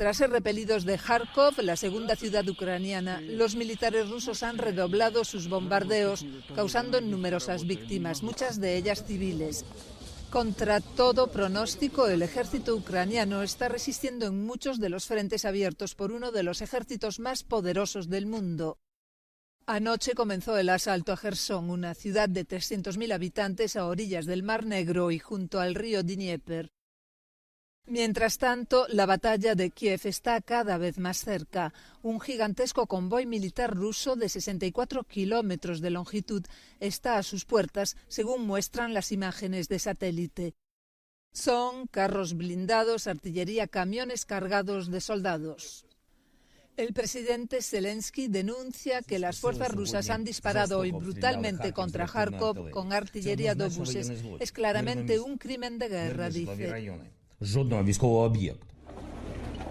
Tras ser repelidos de Kharkov, la segunda ciudad ucraniana, los militares rusos han redoblado sus bombardeos, causando numerosas víctimas, muchas de ellas civiles. Contra todo pronóstico, el ejército ucraniano está resistiendo en muchos de los frentes abiertos por uno de los ejércitos más poderosos del mundo. Anoche comenzó el asalto a Gerson, una ciudad de 300.000 habitantes a orillas del Mar Negro y junto al río Dnieper. Mientras tanto, la batalla de Kiev está cada vez más cerca. Un gigantesco convoy militar ruso de 64 kilómetros de longitud está a sus puertas, según muestran las imágenes de satélite. Son carros blindados, artillería, camiones cargados de soldados. El presidente Zelensky denuncia que las fuerzas rusas han disparado hoy brutalmente contra Kharkov con artillería de obuses. Es claramente un crimen de guerra, dice.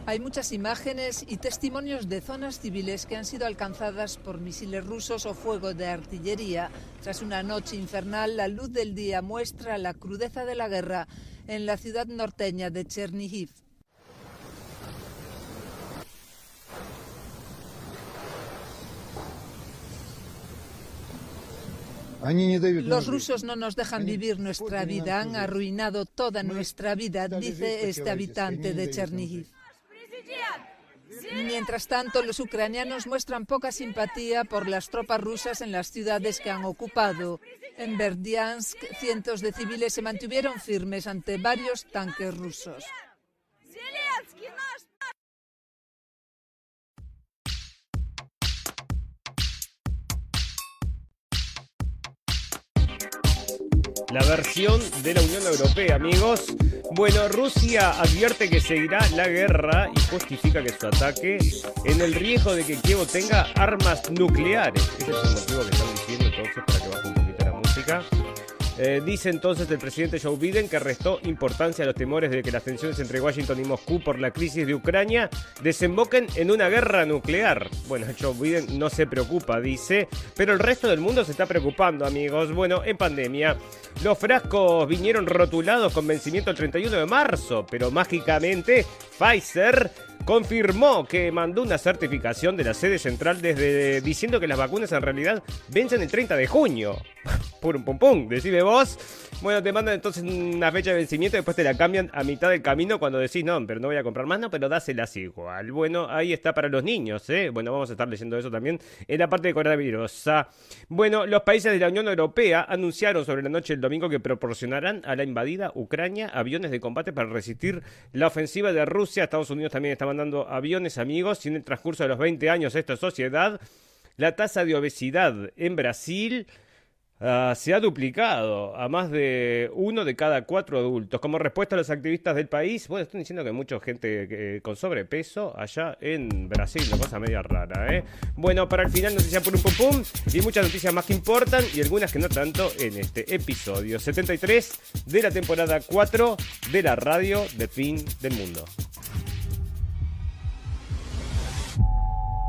Hay muchas imágenes y testimonios de zonas civiles que han sido alcanzadas por misiles rusos o fuego de artillería. Tras una noche infernal, la luz del día muestra la crudeza de la guerra en la ciudad norteña de Chernihiv. Los rusos no nos dejan vivir nuestra vida, han arruinado toda nuestra vida, dice este habitante de Chernihiv. Mientras tanto, los ucranianos muestran poca simpatía por las tropas rusas en las ciudades que han ocupado. En Berdiansk, cientos de civiles se mantuvieron firmes ante varios tanques rusos. La versión de la Unión Europea, amigos. Bueno, Rusia advierte que seguirá la guerra y justifica que su ataque en el riesgo de que Kiev tenga armas nucleares. Ese es el motivo que están diciendo entonces para que baje un poquito la música. Eh, dice entonces el presidente Joe Biden que restó importancia a los temores de que las tensiones entre Washington y Moscú por la crisis de Ucrania desemboquen en una guerra nuclear. Bueno, Joe Biden no se preocupa, dice, pero el resto del mundo se está preocupando, amigos. Bueno, en pandemia, los frascos vinieron rotulados con vencimiento el 31 de marzo, pero mágicamente Pfizer confirmó que mandó una certificación de la sede central desde diciendo que las vacunas en realidad vencen el 30 de junio. pum pum pum, decime vos. Bueno, te mandan entonces una fecha de vencimiento y después te la cambian a mitad del camino cuando decís, no, pero no voy a comprar más, no, pero dáselas igual. Bueno, ahí está para los niños, ¿eh? Bueno, vamos a estar leyendo eso también en la parte de coronavirus. Bueno, los países de la Unión Europea anunciaron sobre la noche del domingo que proporcionarán a la invadida Ucrania aviones de combate para resistir la ofensiva de Rusia. Estados Unidos también está mandando aviones, amigos, y en el transcurso de los 20 años esta sociedad, la tasa de obesidad en Brasil Ah, se ha duplicado a más de uno de cada cuatro adultos. Como respuesta a los activistas del país, bueno, están diciendo que hay mucha gente eh, con sobrepeso allá en Brasil, una cosa media rara, ¿eh? Bueno, para el final, noticias por un pum pum y muchas noticias más que importan y algunas que no tanto en este episodio 73 de la temporada 4 de la radio de fin del mundo.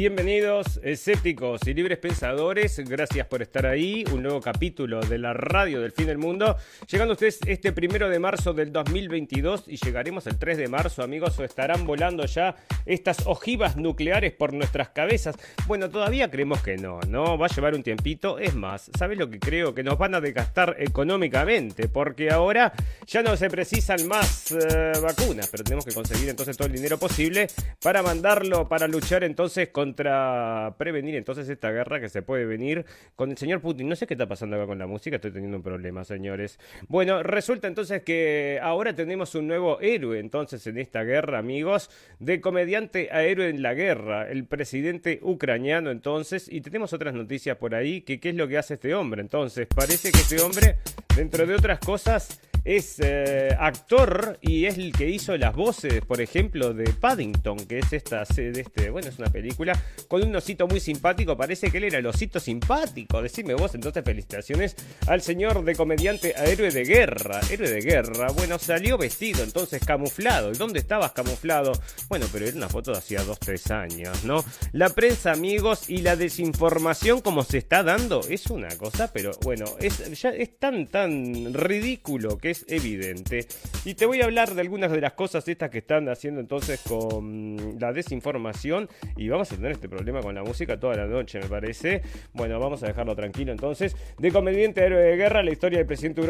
Bienvenidos, escépticos y libres pensadores. Gracias por estar ahí. Un nuevo capítulo de la radio del fin del mundo. Llegando ustedes este primero de marzo del 2022 y llegaremos el 3 de marzo, amigos, o estarán volando ya estas ojivas nucleares por nuestras cabezas. Bueno, todavía creemos que no, ¿no? Va a llevar un tiempito. Es más, ¿sabes lo que creo? Que nos van a desgastar económicamente, porque ahora ya no se precisan más eh, vacunas, pero tenemos que conseguir entonces todo el dinero posible para mandarlo, para luchar entonces contra prevenir entonces esta guerra que se puede venir con el señor Putin. No sé qué está pasando acá con la música, estoy teniendo un problema, señores. Bueno, resulta entonces que ahora tenemos un nuevo héroe entonces en esta guerra, amigos, de comediante a héroe en la guerra, el presidente ucraniano entonces, y tenemos otras noticias por ahí, que qué es lo que hace este hombre. Entonces, parece que este hombre, dentro de otras cosas, es eh, actor y es el que hizo las voces, por ejemplo, de Paddington, que es esta, de este, bueno, es una película con un osito muy simpático. Parece que él era el osito simpático. Decime vos, entonces felicitaciones al señor de comediante a héroe de guerra. Héroe de guerra, bueno, salió vestido entonces camuflado. ¿Y dónde estabas camuflado? Bueno, pero era una foto de hacía dos, tres años, ¿no? La prensa, amigos, y la desinformación como se está dando es una cosa, pero bueno, es, ya es tan, tan ridículo que es evidente. Y te voy a hablar de algunas de las cosas estas que están haciendo entonces con la desinformación. Y vamos a tener este problema con la música toda la noche, me parece. Bueno, vamos a dejarlo tranquilo entonces. De conveniente héroe de guerra, la historia del presidente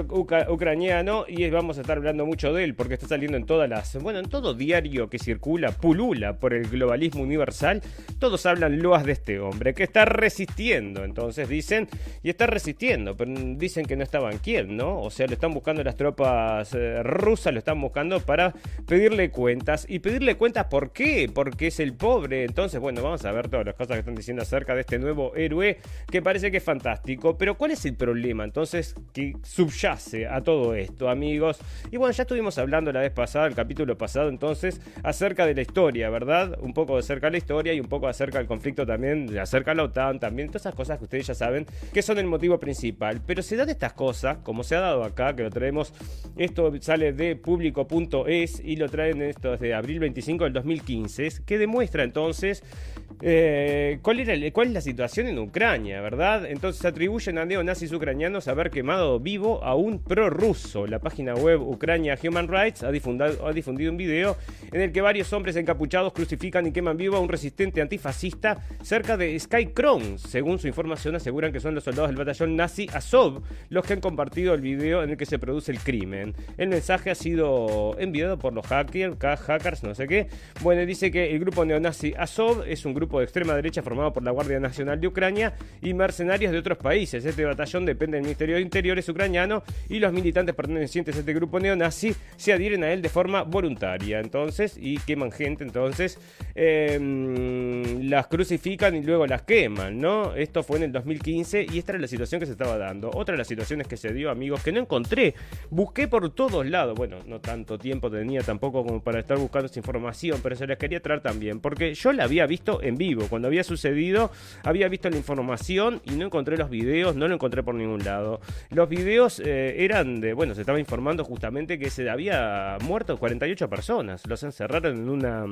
ucraniano. Y vamos a estar hablando mucho de él porque está saliendo en todas las. Bueno, en todo diario que circula, pulula por el globalismo universal. Todos hablan loas de este hombre que está resistiendo. Entonces dicen, y está resistiendo, pero dicen que no estaban quién, ¿no? O sea, lo están buscando las tropas eh, rusas, lo están buscando para pedirle cuentas. ¿Y pedirle cuentas por qué? Porque es el pobre. Entonces, bueno, vamos a ver todas las cosas que están diciendo acerca de este nuevo héroe que parece que es fantástico. Pero ¿cuál es el problema entonces que subyace a todo esto, amigos? Y bueno, ya estuvimos hablando la vez pasada, el capítulo pasado, entonces, acerca de la historia, ¿verdad? Un poco acerca de la historia y un poco acerca del conflicto también, acerca de la OTAN, también, todas esas cosas que ustedes ya saben que son el motivo principal. Pero se dan estas cosas, como se ha dado acá, que lo traemos, esto sale de público.es y lo traen esto desde abril 25 del 2015, que demuestra entonces eh, ¿cuál, era, ¿Cuál es la situación en Ucrania, verdad? Entonces atribuyen a neonazis ucranianos haber quemado vivo a un prorruso. La página web Ucrania Human Rights ha difundido, ha difundido un video en el que varios hombres encapuchados crucifican y queman vivo a un resistente antifascista cerca de Skycrown. Según su información, aseguran que son los soldados del batallón nazi Azov los que han compartido el video en el que se produce el crimen. El mensaje ha sido enviado por los hackers, hackers, no sé qué. Bueno, dice que el grupo neonazi Azov es un grupo de extrema derecha formado por la Guardia Nacional de Ucrania y mercenarios de otros países. Este batallón depende del Ministerio de Interiores ucraniano y los militantes pertenecientes a este grupo neonazi se adhieren a él de forma voluntaria. Entonces, y queman gente, entonces em, las crucifican y luego las queman, ¿no? Esto fue en el 2015 y esta era la situación que se estaba dando. Otra de las situaciones que se dio, amigos, que no encontré. Busqué por todos lados. Bueno, no tanto tiempo tenía tampoco como para estar buscando esa información, pero se les quería traer también, porque yo la había visto en vivo. Cuando había sucedido, había visto la información y no encontré los videos, no lo encontré por ningún lado. Los videos eh, eran de, bueno, se estaba informando justamente que se había muerto 48 personas. Los encerraron en una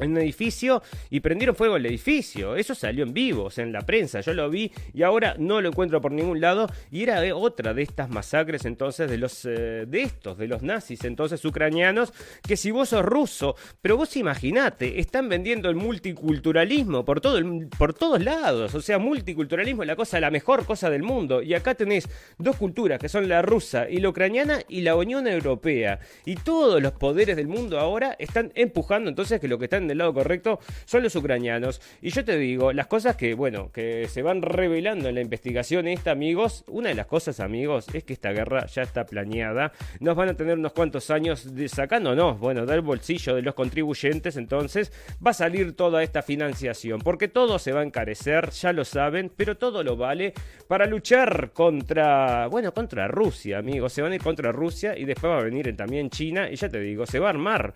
en un edificio y prendieron fuego el edificio. Eso salió en vivo, o sea, en la prensa. Yo lo vi y ahora no lo encuentro por ningún lado. Y era otra de estas masacres entonces de los eh, de estos, de los nazis entonces ucranianos, que si vos sos ruso, pero vos imaginate, están vendiendo el multiculturalismo por, todo por todos lados. O sea, multiculturalismo es la cosa, la mejor cosa del mundo. Y acá tenés dos culturas que son la rusa y la ucraniana y la Unión Europea. Y todos los poderes del mundo ahora están empujando entonces que lo que están del lado correcto son los ucranianos. Y yo te digo, las cosas que, bueno, que se van revelando en la investigación esta, amigos, una de las cosas, amigos, es que esta guerra ya está planeada. Nos van a tener unos cuantos años de sacándonos, bueno, del bolsillo de los contribuyentes, entonces va a salir toda esta financiación, porque todo se va a encarecer, ya lo saben, pero todo lo vale para luchar contra, bueno, contra Rusia, amigos. Se van a ir contra Rusia y después va a venir también China y ya te digo, se va a armar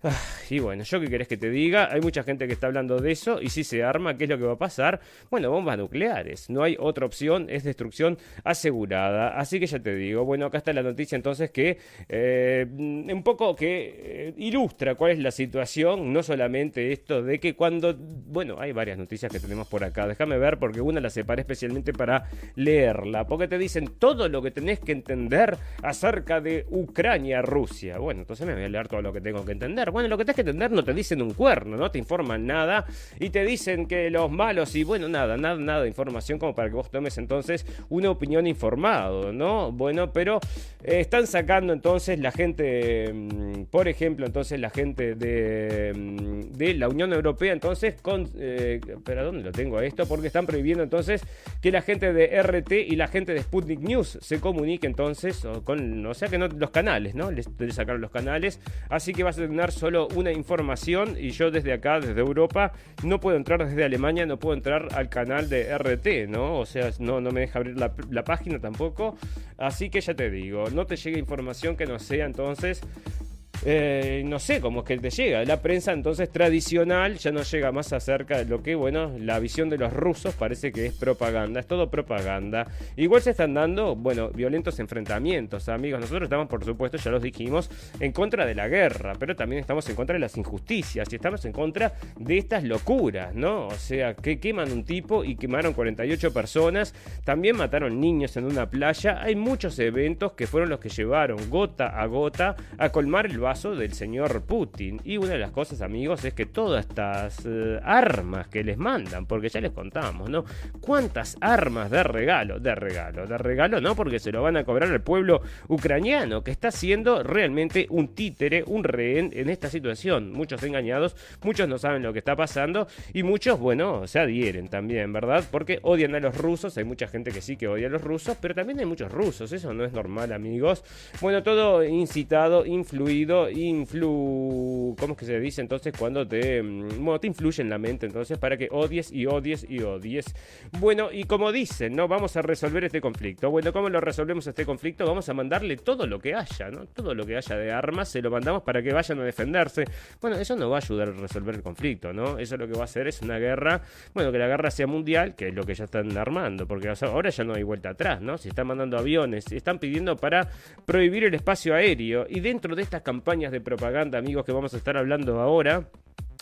Ah, y bueno, yo qué querés que te diga, hay mucha gente que está hablando de eso y si se arma, ¿qué es lo que va a pasar? Bueno, bombas nucleares, no hay otra opción, es destrucción asegurada. Así que ya te digo, bueno, acá está la noticia entonces que eh, un poco que eh, ilustra cuál es la situación, no solamente esto de que cuando, bueno, hay varias noticias que tenemos por acá, déjame ver porque una la separé especialmente para leerla, porque te dicen todo lo que tenés que entender acerca de Ucrania, Rusia. Bueno, entonces me voy a leer todo lo que tengo que entender bueno, lo que tienes que entender no te dicen un cuerno, no te informan nada y te dicen que los malos y bueno, nada, nada, nada de información como para que vos tomes entonces una opinión informado, ¿no? Bueno, pero eh, están sacando entonces la gente, mm, por ejemplo, entonces la gente de, mm, de la Unión Europea, entonces con, eh, pero ¿dónde lo tengo esto? Porque están prohibiendo entonces que la gente de RT y la gente de Sputnik News se comunique entonces con, o sea que no los canales, ¿no? Les, les sacaron los canales, así que vas a tener solo una información y yo desde acá, desde Europa, no puedo entrar desde Alemania, no puedo entrar al canal de RT, ¿no? O sea, no, no me deja abrir la, página tampoco. Así que ya te digo, no te llega información que no sea entonces eh, no sé cómo es que te llega. La prensa entonces tradicional ya no llega más acerca de lo que, bueno, la visión de los rusos parece que es propaganda, es todo propaganda. Igual se están dando, bueno, violentos enfrentamientos, amigos. Nosotros estamos, por supuesto, ya los dijimos, en contra de la guerra, pero también estamos en contra de las injusticias y estamos en contra de estas locuras, ¿no? O sea, que queman un tipo y quemaron 48 personas, también mataron niños en una playa. Hay muchos eventos que fueron los que llevaron gota a gota a colmar el del señor Putin. Y una de las cosas, amigos, es que todas estas eh, armas que les mandan, porque ya les contamos, ¿no? ¿Cuántas armas de regalo? De regalo, de regalo, no, porque se lo van a cobrar al pueblo ucraniano, que está siendo realmente un títere, un rehén en esta situación. Muchos engañados, muchos no saben lo que está pasando y muchos, bueno, se adhieren también, ¿verdad? Porque odian a los rusos, hay mucha gente que sí que odia a los rusos, pero también hay muchos rusos, eso no es normal, amigos. Bueno, todo incitado, influido ¿Cómo es que se dice entonces cuando te... Mm, bueno, te influye en la mente entonces para que odies y odies y odies. Bueno, y como dicen, ¿no? Vamos a resolver este conflicto. Bueno, ¿cómo lo resolvemos este conflicto? Vamos a mandarle todo lo que haya, ¿no? Todo lo que haya de armas se lo mandamos para que vayan a defenderse. Bueno, eso no va a ayudar a resolver el conflicto, ¿no? Eso lo que va a hacer es una guerra, bueno, que la guerra sea mundial, que es lo que ya están armando, porque ahora ya no hay vuelta atrás, ¿no? Si están mandando aviones, están pidiendo para prohibir el espacio aéreo y dentro de estas campañas de propaganda, amigos, que vamos a estar hablando ahora,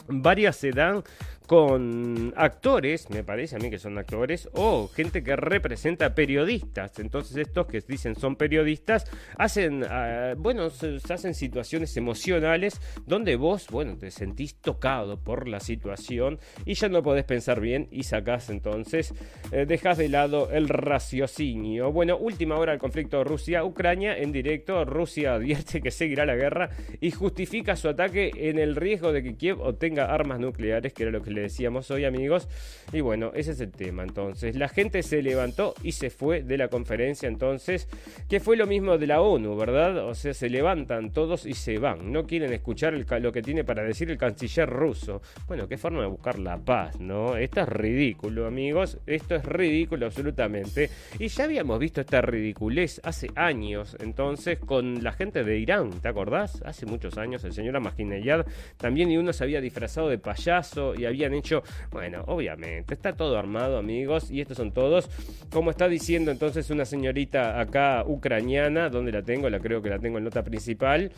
varias se dan con actores, me parece a mí que son actores, o gente que representa periodistas. Entonces estos que dicen son periodistas hacen, ah, bueno, se, hacen situaciones emocionales donde vos, bueno, te sentís tocado por la situación y ya no podés pensar bien y sacás entonces, eh, dejas de lado el raciocinio. Bueno, última hora del conflicto Rusia-Ucrania en directo. Rusia advierte que seguirá la guerra y justifica su ataque en el riesgo de que Kiev obtenga armas nucleares, que era lo que le decíamos hoy, amigos. Y bueno, ese es el tema. Entonces, la gente se levantó y se fue de la conferencia, entonces, que fue lo mismo de la ONU, ¿verdad? O sea, se levantan todos y se van. No quieren escuchar lo que tiene para decir el canciller ruso. Bueno, qué forma de buscar la paz, ¿no? Esto es ridículo, amigos. Esto es ridículo absolutamente. Y ya habíamos visto esta ridiculez hace años, entonces, con la gente de Irán, ¿te acordás? Hace muchos años el señor Ahmadinejad también y uno se había disfrazado de payaso y habían hecho, bueno, obviamente, está todo armado, amigos, y estos son todos, como está diciendo entonces una señorita acá ucraniana, donde la tengo, la creo que la tengo en nota principal,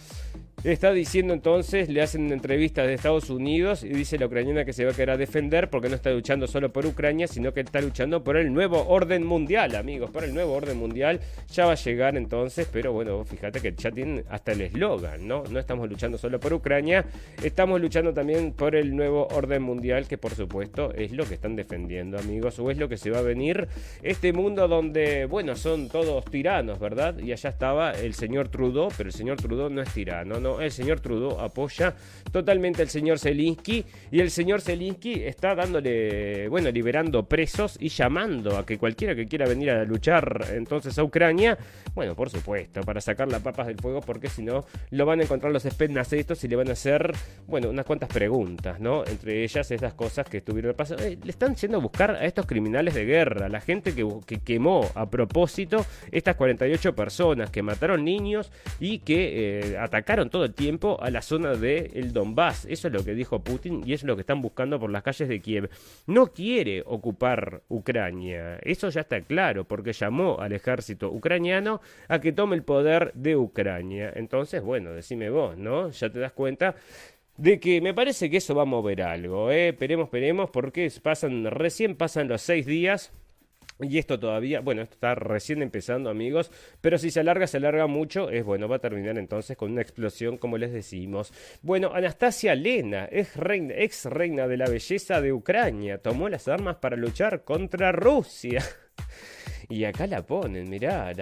Está diciendo entonces, le hacen entrevistas de Estados Unidos y dice la ucraniana que se va a querer defender porque no está luchando solo por Ucrania, sino que está luchando por el nuevo orden mundial, amigos, por el nuevo orden mundial. Ya va a llegar entonces, pero bueno, fíjate que ya tienen hasta el eslogan, ¿no? No estamos luchando solo por Ucrania, estamos luchando también por el nuevo orden mundial, que por supuesto es lo que están defendiendo, amigos, o es lo que se va a venir. Este mundo donde, bueno, son todos tiranos, ¿verdad? Y allá estaba el señor Trudeau, pero el señor Trudeau no es tirano, ¿no? El señor Trudeau apoya totalmente al señor Zelinsky y el señor Zelinsky está dándole, bueno, liberando presos y llamando a que cualquiera que quiera venir a luchar entonces a Ucrania, bueno, por supuesto, para sacar las papas del fuego, porque si no, lo van a encontrar los espetnas estos y le van a hacer, bueno, unas cuantas preguntas, ¿no? Entre ellas estas cosas que estuvieron pasando. Eh, le están yendo a buscar a estos criminales de guerra, la gente que, que quemó a propósito estas 48 personas, que mataron niños y que eh, atacaron todo el tiempo a la zona del el Donbass. Eso es lo que dijo Putin y es lo que están buscando por las calles de Kiev. No quiere ocupar Ucrania. Eso ya está claro porque llamó al ejército ucraniano a que tome el poder de Ucrania. Entonces, bueno, decime vos, ¿no? Ya te das cuenta de que me parece que eso va a mover algo, ¿eh? Esperemos, esperemos, porque pasan, recién pasan los seis días y esto todavía, bueno, esto está recién empezando, amigos, pero si se alarga, se alarga mucho, es bueno, va a terminar entonces con una explosión, como les decimos. Bueno, Anastasia Lena, ex reina, ex reina de la belleza de Ucrania, tomó las armas para luchar contra Rusia. Y acá la ponen, mirá,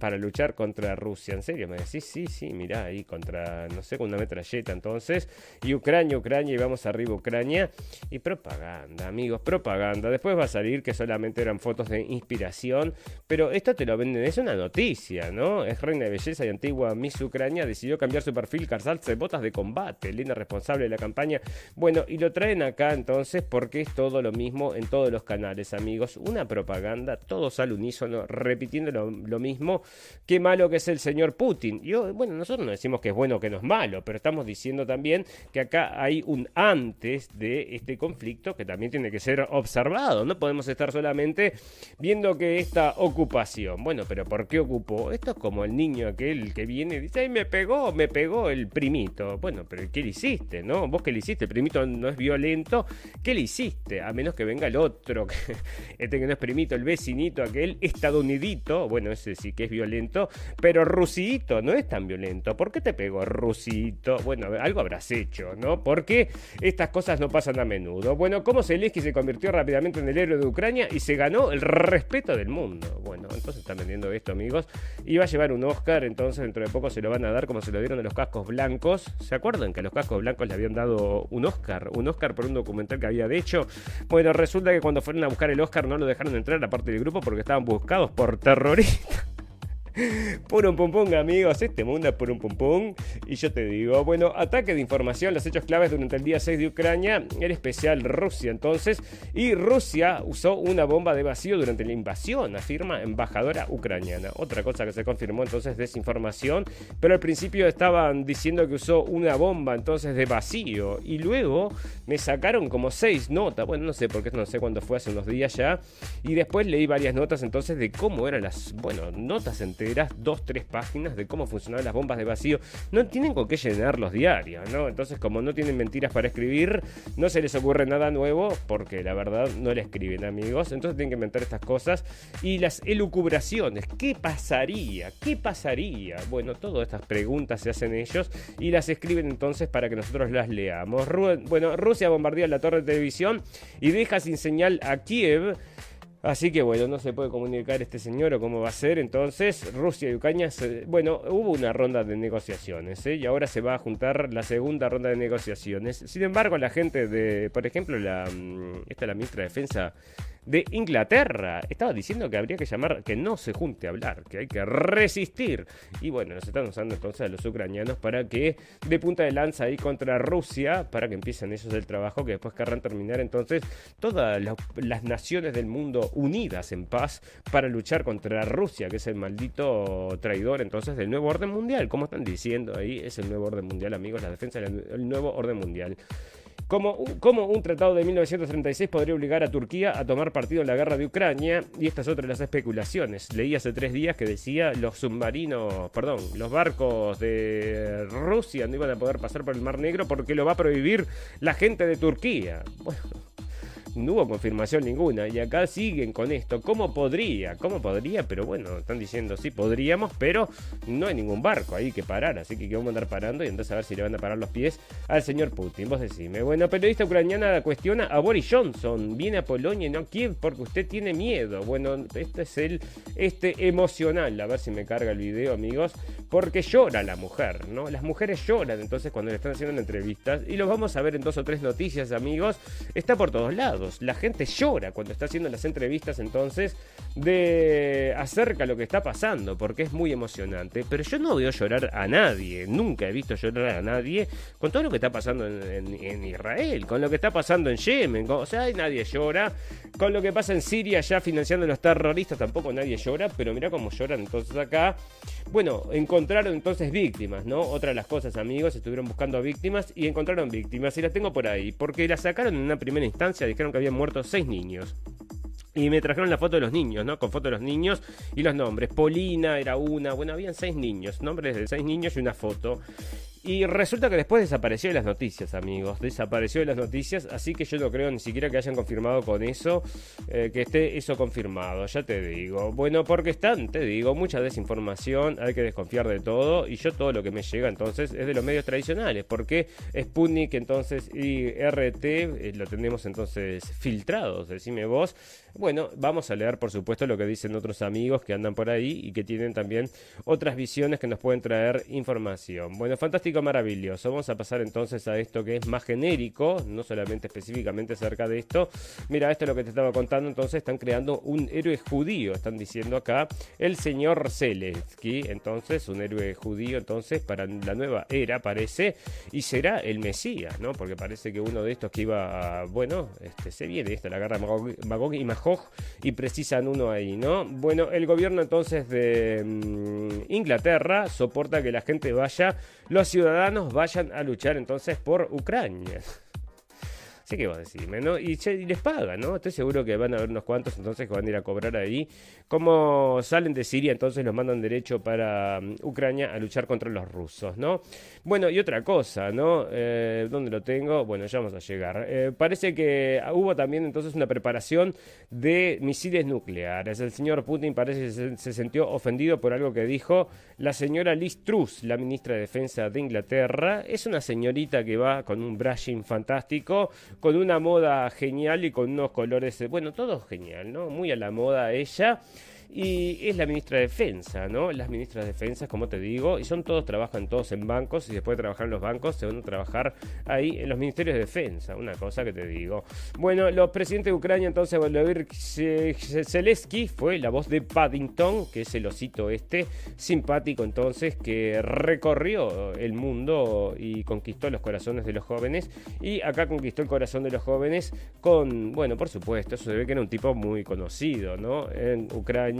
para luchar contra Rusia. En serio, me decís, sí, sí, mirá, ahí contra, no sé, con una metralleta entonces. Y Ucrania, Ucrania, y vamos arriba Ucrania. Y propaganda, amigos, propaganda. Después va a salir que solamente eran fotos de inspiración. Pero esto te lo venden, es una noticia, ¿no? Es reina de belleza y antigua Miss Ucrania. Decidió cambiar su perfil, calzarse botas de combate. Linda responsable de la campaña. Bueno, y lo traen acá entonces porque es todo lo mismo en todos los canales, amigos. Una propaganda, todos al unísono, repitiendo lo, mismo. Qué malo que es el señor Putin. Y oh, bueno, nosotros no decimos que es bueno o que no es malo, pero estamos diciendo también que acá hay un antes de este conflicto que también tiene que ser observado. No podemos estar solamente viendo que esta ocupación. Bueno, pero ¿por qué ocupó? Esto es como el niño aquel que viene y dice, ay, me pegó, me pegó el primito. Bueno, pero ¿qué le hiciste, no? Vos qué le hiciste, el primito no es violento, ¿qué le hiciste? A menos que venga el otro, este que no es primito, el vecinito aquel, estadounidito, bueno, ese sí que es violento, pero Rusito no es tan violento. ¿Por qué te pegó Rusito? Bueno, algo habrás hecho, ¿no? Porque estas cosas no pasan a menudo. Bueno, cómo Zelensky se convirtió rápidamente en el héroe de Ucrania y se ganó el respeto del mundo. Bueno, entonces están vendiendo esto, amigos. Y va a llevar un Oscar, entonces dentro de poco se lo van a dar como se lo dieron a los cascos blancos. ¿Se acuerdan que a los cascos blancos le habían dado un Oscar? Un Oscar por un documental que había de hecho. Bueno, resulta que cuando fueron a buscar el Oscar no lo dejaron entrar a parte del grupo porque estaban buscados por terroristas. Purum pum pum, amigos. Este mundo es purum pum pum. Y yo te digo, bueno, ataque de información, los hechos claves durante el día 6 de Ucrania, en especial Rusia entonces. Y Rusia usó una bomba de vacío durante la invasión, afirma embajadora ucraniana. Otra cosa que se confirmó entonces desinformación. Pero al principio estaban diciendo que usó una bomba entonces de vacío. Y luego me sacaron como seis notas. Bueno, no sé por qué no sé cuándo fue, hace unos días ya. Y después leí varias notas entonces de cómo eran las, bueno, notas enteras, dos, tres páginas de cómo funcionaban las bombas de vacío. No tienen con qué llenar los diarios, ¿no? Entonces, como no tienen mentiras para escribir, no se les ocurre nada nuevo, porque la verdad no le escriben, amigos. Entonces tienen que inventar estas cosas. Y las elucubraciones, ¿qué pasaría? ¿Qué pasaría? Bueno, todas estas preguntas se hacen ellos y las escriben entonces para que nosotros las leamos. Bueno, Rusia bombardea la torre de televisión y deja sin señal a Kiev. Así que bueno, no se puede comunicar este señor o cómo va a ser. Entonces, Rusia y Ucrania, bueno, hubo una ronda de negociaciones ¿eh? y ahora se va a juntar la segunda ronda de negociaciones. Sin embargo, la gente de, por ejemplo, la, mm, esta es la ministra de Defensa de Inglaterra estaba diciendo que habría que llamar, que no se junte a hablar, que hay que resistir. Y bueno, nos están usando entonces a los ucranianos para que de punta de lanza ahí contra Rusia, para que empiecen ellos el trabajo, que después querrán terminar entonces todas las- naciones del mundo unidas en paz para luchar contra Rusia, que es el maldito traidor entonces del nuevo orden mundial. Como están diciendo ahí, es el nuevo orden mundial, amigos, la defensa del nuevo orden mundial. Como un, como un tratado de 1936 podría obligar a Turquía a tomar partido en la guerra de Ucrania, y esta es otra de las especulaciones. Leí hace tres días que decía los submarinos, perdón, los barcos de Rusia no iban a poder pasar por el Mar Negro porque lo va a prohibir la gente de Turquía. Bueno, no hubo confirmación ninguna y acá siguen con esto. ¿Cómo podría? ¿Cómo podría? Pero bueno, están diciendo sí, podríamos, pero no hay ningún barco ahí que parar, así que vamos a andar parando y entonces a ver si le van a parar los pies al señor Putin. Vos decime. Bueno, periodista ucraniana cuestiona a Boris Johnson. Viene a Polonia y no a Kiev porque usted tiene miedo. Bueno, este es el este emocional. A ver si me carga el video, amigos. Porque llora la mujer, ¿no? Las mujeres lloran entonces cuando le están haciendo entrevistas. Y lo vamos a ver en dos o tres noticias, amigos. Está por todos lados. La gente llora cuando está haciendo las entrevistas entonces de acerca de lo que está pasando, porque es muy emocionante. Pero yo no veo llorar a nadie, nunca he visto llorar a nadie con todo lo que está pasando en, Israel, con lo que está pasando en Yemen. o sea, nadie llora. Con lo que pasa en Siria ya financiando a los terroristas tampoco nadie llora, pero mira cómo lloran entonces acá. Bueno, encontraron entonces víctimas, ¿no? Otra de las cosas, amigos, estuvieron buscando víctimas y encontraron víctimas y las tengo por ahí, porque las sacaron en una primera instancia, dijeron que habían muerto seis niños. Y me trajeron la foto de los niños, ¿no? Con foto de los niños y los nombres. Polina era una, bueno, habían seis niños, nombres de seis niños y una foto. Y resulta que después desapareció de las noticias, amigos. Desapareció de las noticias, así que yo no creo ni siquiera que hayan confirmado con eso, eh, que esté eso confirmado, ya te digo. Bueno, porque están, te digo, mucha desinformación, hay que desconfiar de todo, y yo todo lo que me llega entonces es de los medios tradicionales, porque Sputnik entonces y RT eh, lo tenemos entonces filtrados, decime vos. Bueno, vamos a leer por supuesto lo que dicen otros amigos que andan por ahí y que tienen también otras visiones que nos pueden traer información. Bueno, fantástico, maravilloso. Vamos a pasar entonces a esto que es más genérico, no solamente específicamente acerca de esto. Mira, esto es lo que te estaba contando, entonces están creando un héroe judío, están diciendo acá, el señor Zelensky, entonces un héroe judío, entonces para la nueva era parece, y será el Mesías, ¿no? Porque parece que uno de estos que iba a, bueno, este, se viene esta, la guerra Magog y Magog, y precisan uno ahí, ¿no? Bueno, el gobierno entonces de mm, Inglaterra soporta que la gente vaya, los ciudadanos vayan a luchar entonces por Ucrania. Sí que vos decirme, ¿no? Y, les pagan, ¿no? Estoy seguro que van a haber unos cuantos entonces que van a ir a cobrar ahí. Como salen de Siria, entonces los mandan derecho para mm, Ucrania a luchar contra los rusos, ¿no? Bueno, y otra cosa, ¿no? Eh, ¿Dónde lo tengo? Bueno, ya vamos a llegar. Eh, parece que hubo también entonces una preparación de misiles nucleares. El señor Putin parece que se, se sintió ofendido por algo que dijo la señora Liz Truss, la ministra de Defensa de Inglaterra. Es una señorita que va con un brushing fantástico con una moda genial y con unos colores, bueno, todo genial, ¿no? Muy a la moda ella y es la ministra de Defensa, ¿no? Las ministras de Defensa, como te digo, y son todos, trabajan todos en bancos y después de trabajar en los bancos se van a trabajar ahí en los ministerios de Defensa, una cosa que te digo. Bueno, los presidentes de Ucrania entonces, Volodymyr Zelensky fue la voz de Paddington, que es el osito este, simpático entonces, que recorrió el mundo y conquistó los corazones de los jóvenes y acá conquistó el corazón de los jóvenes con, bueno, por supuesto, eso se ve que era un tipo muy conocido, ¿no? En Ucrania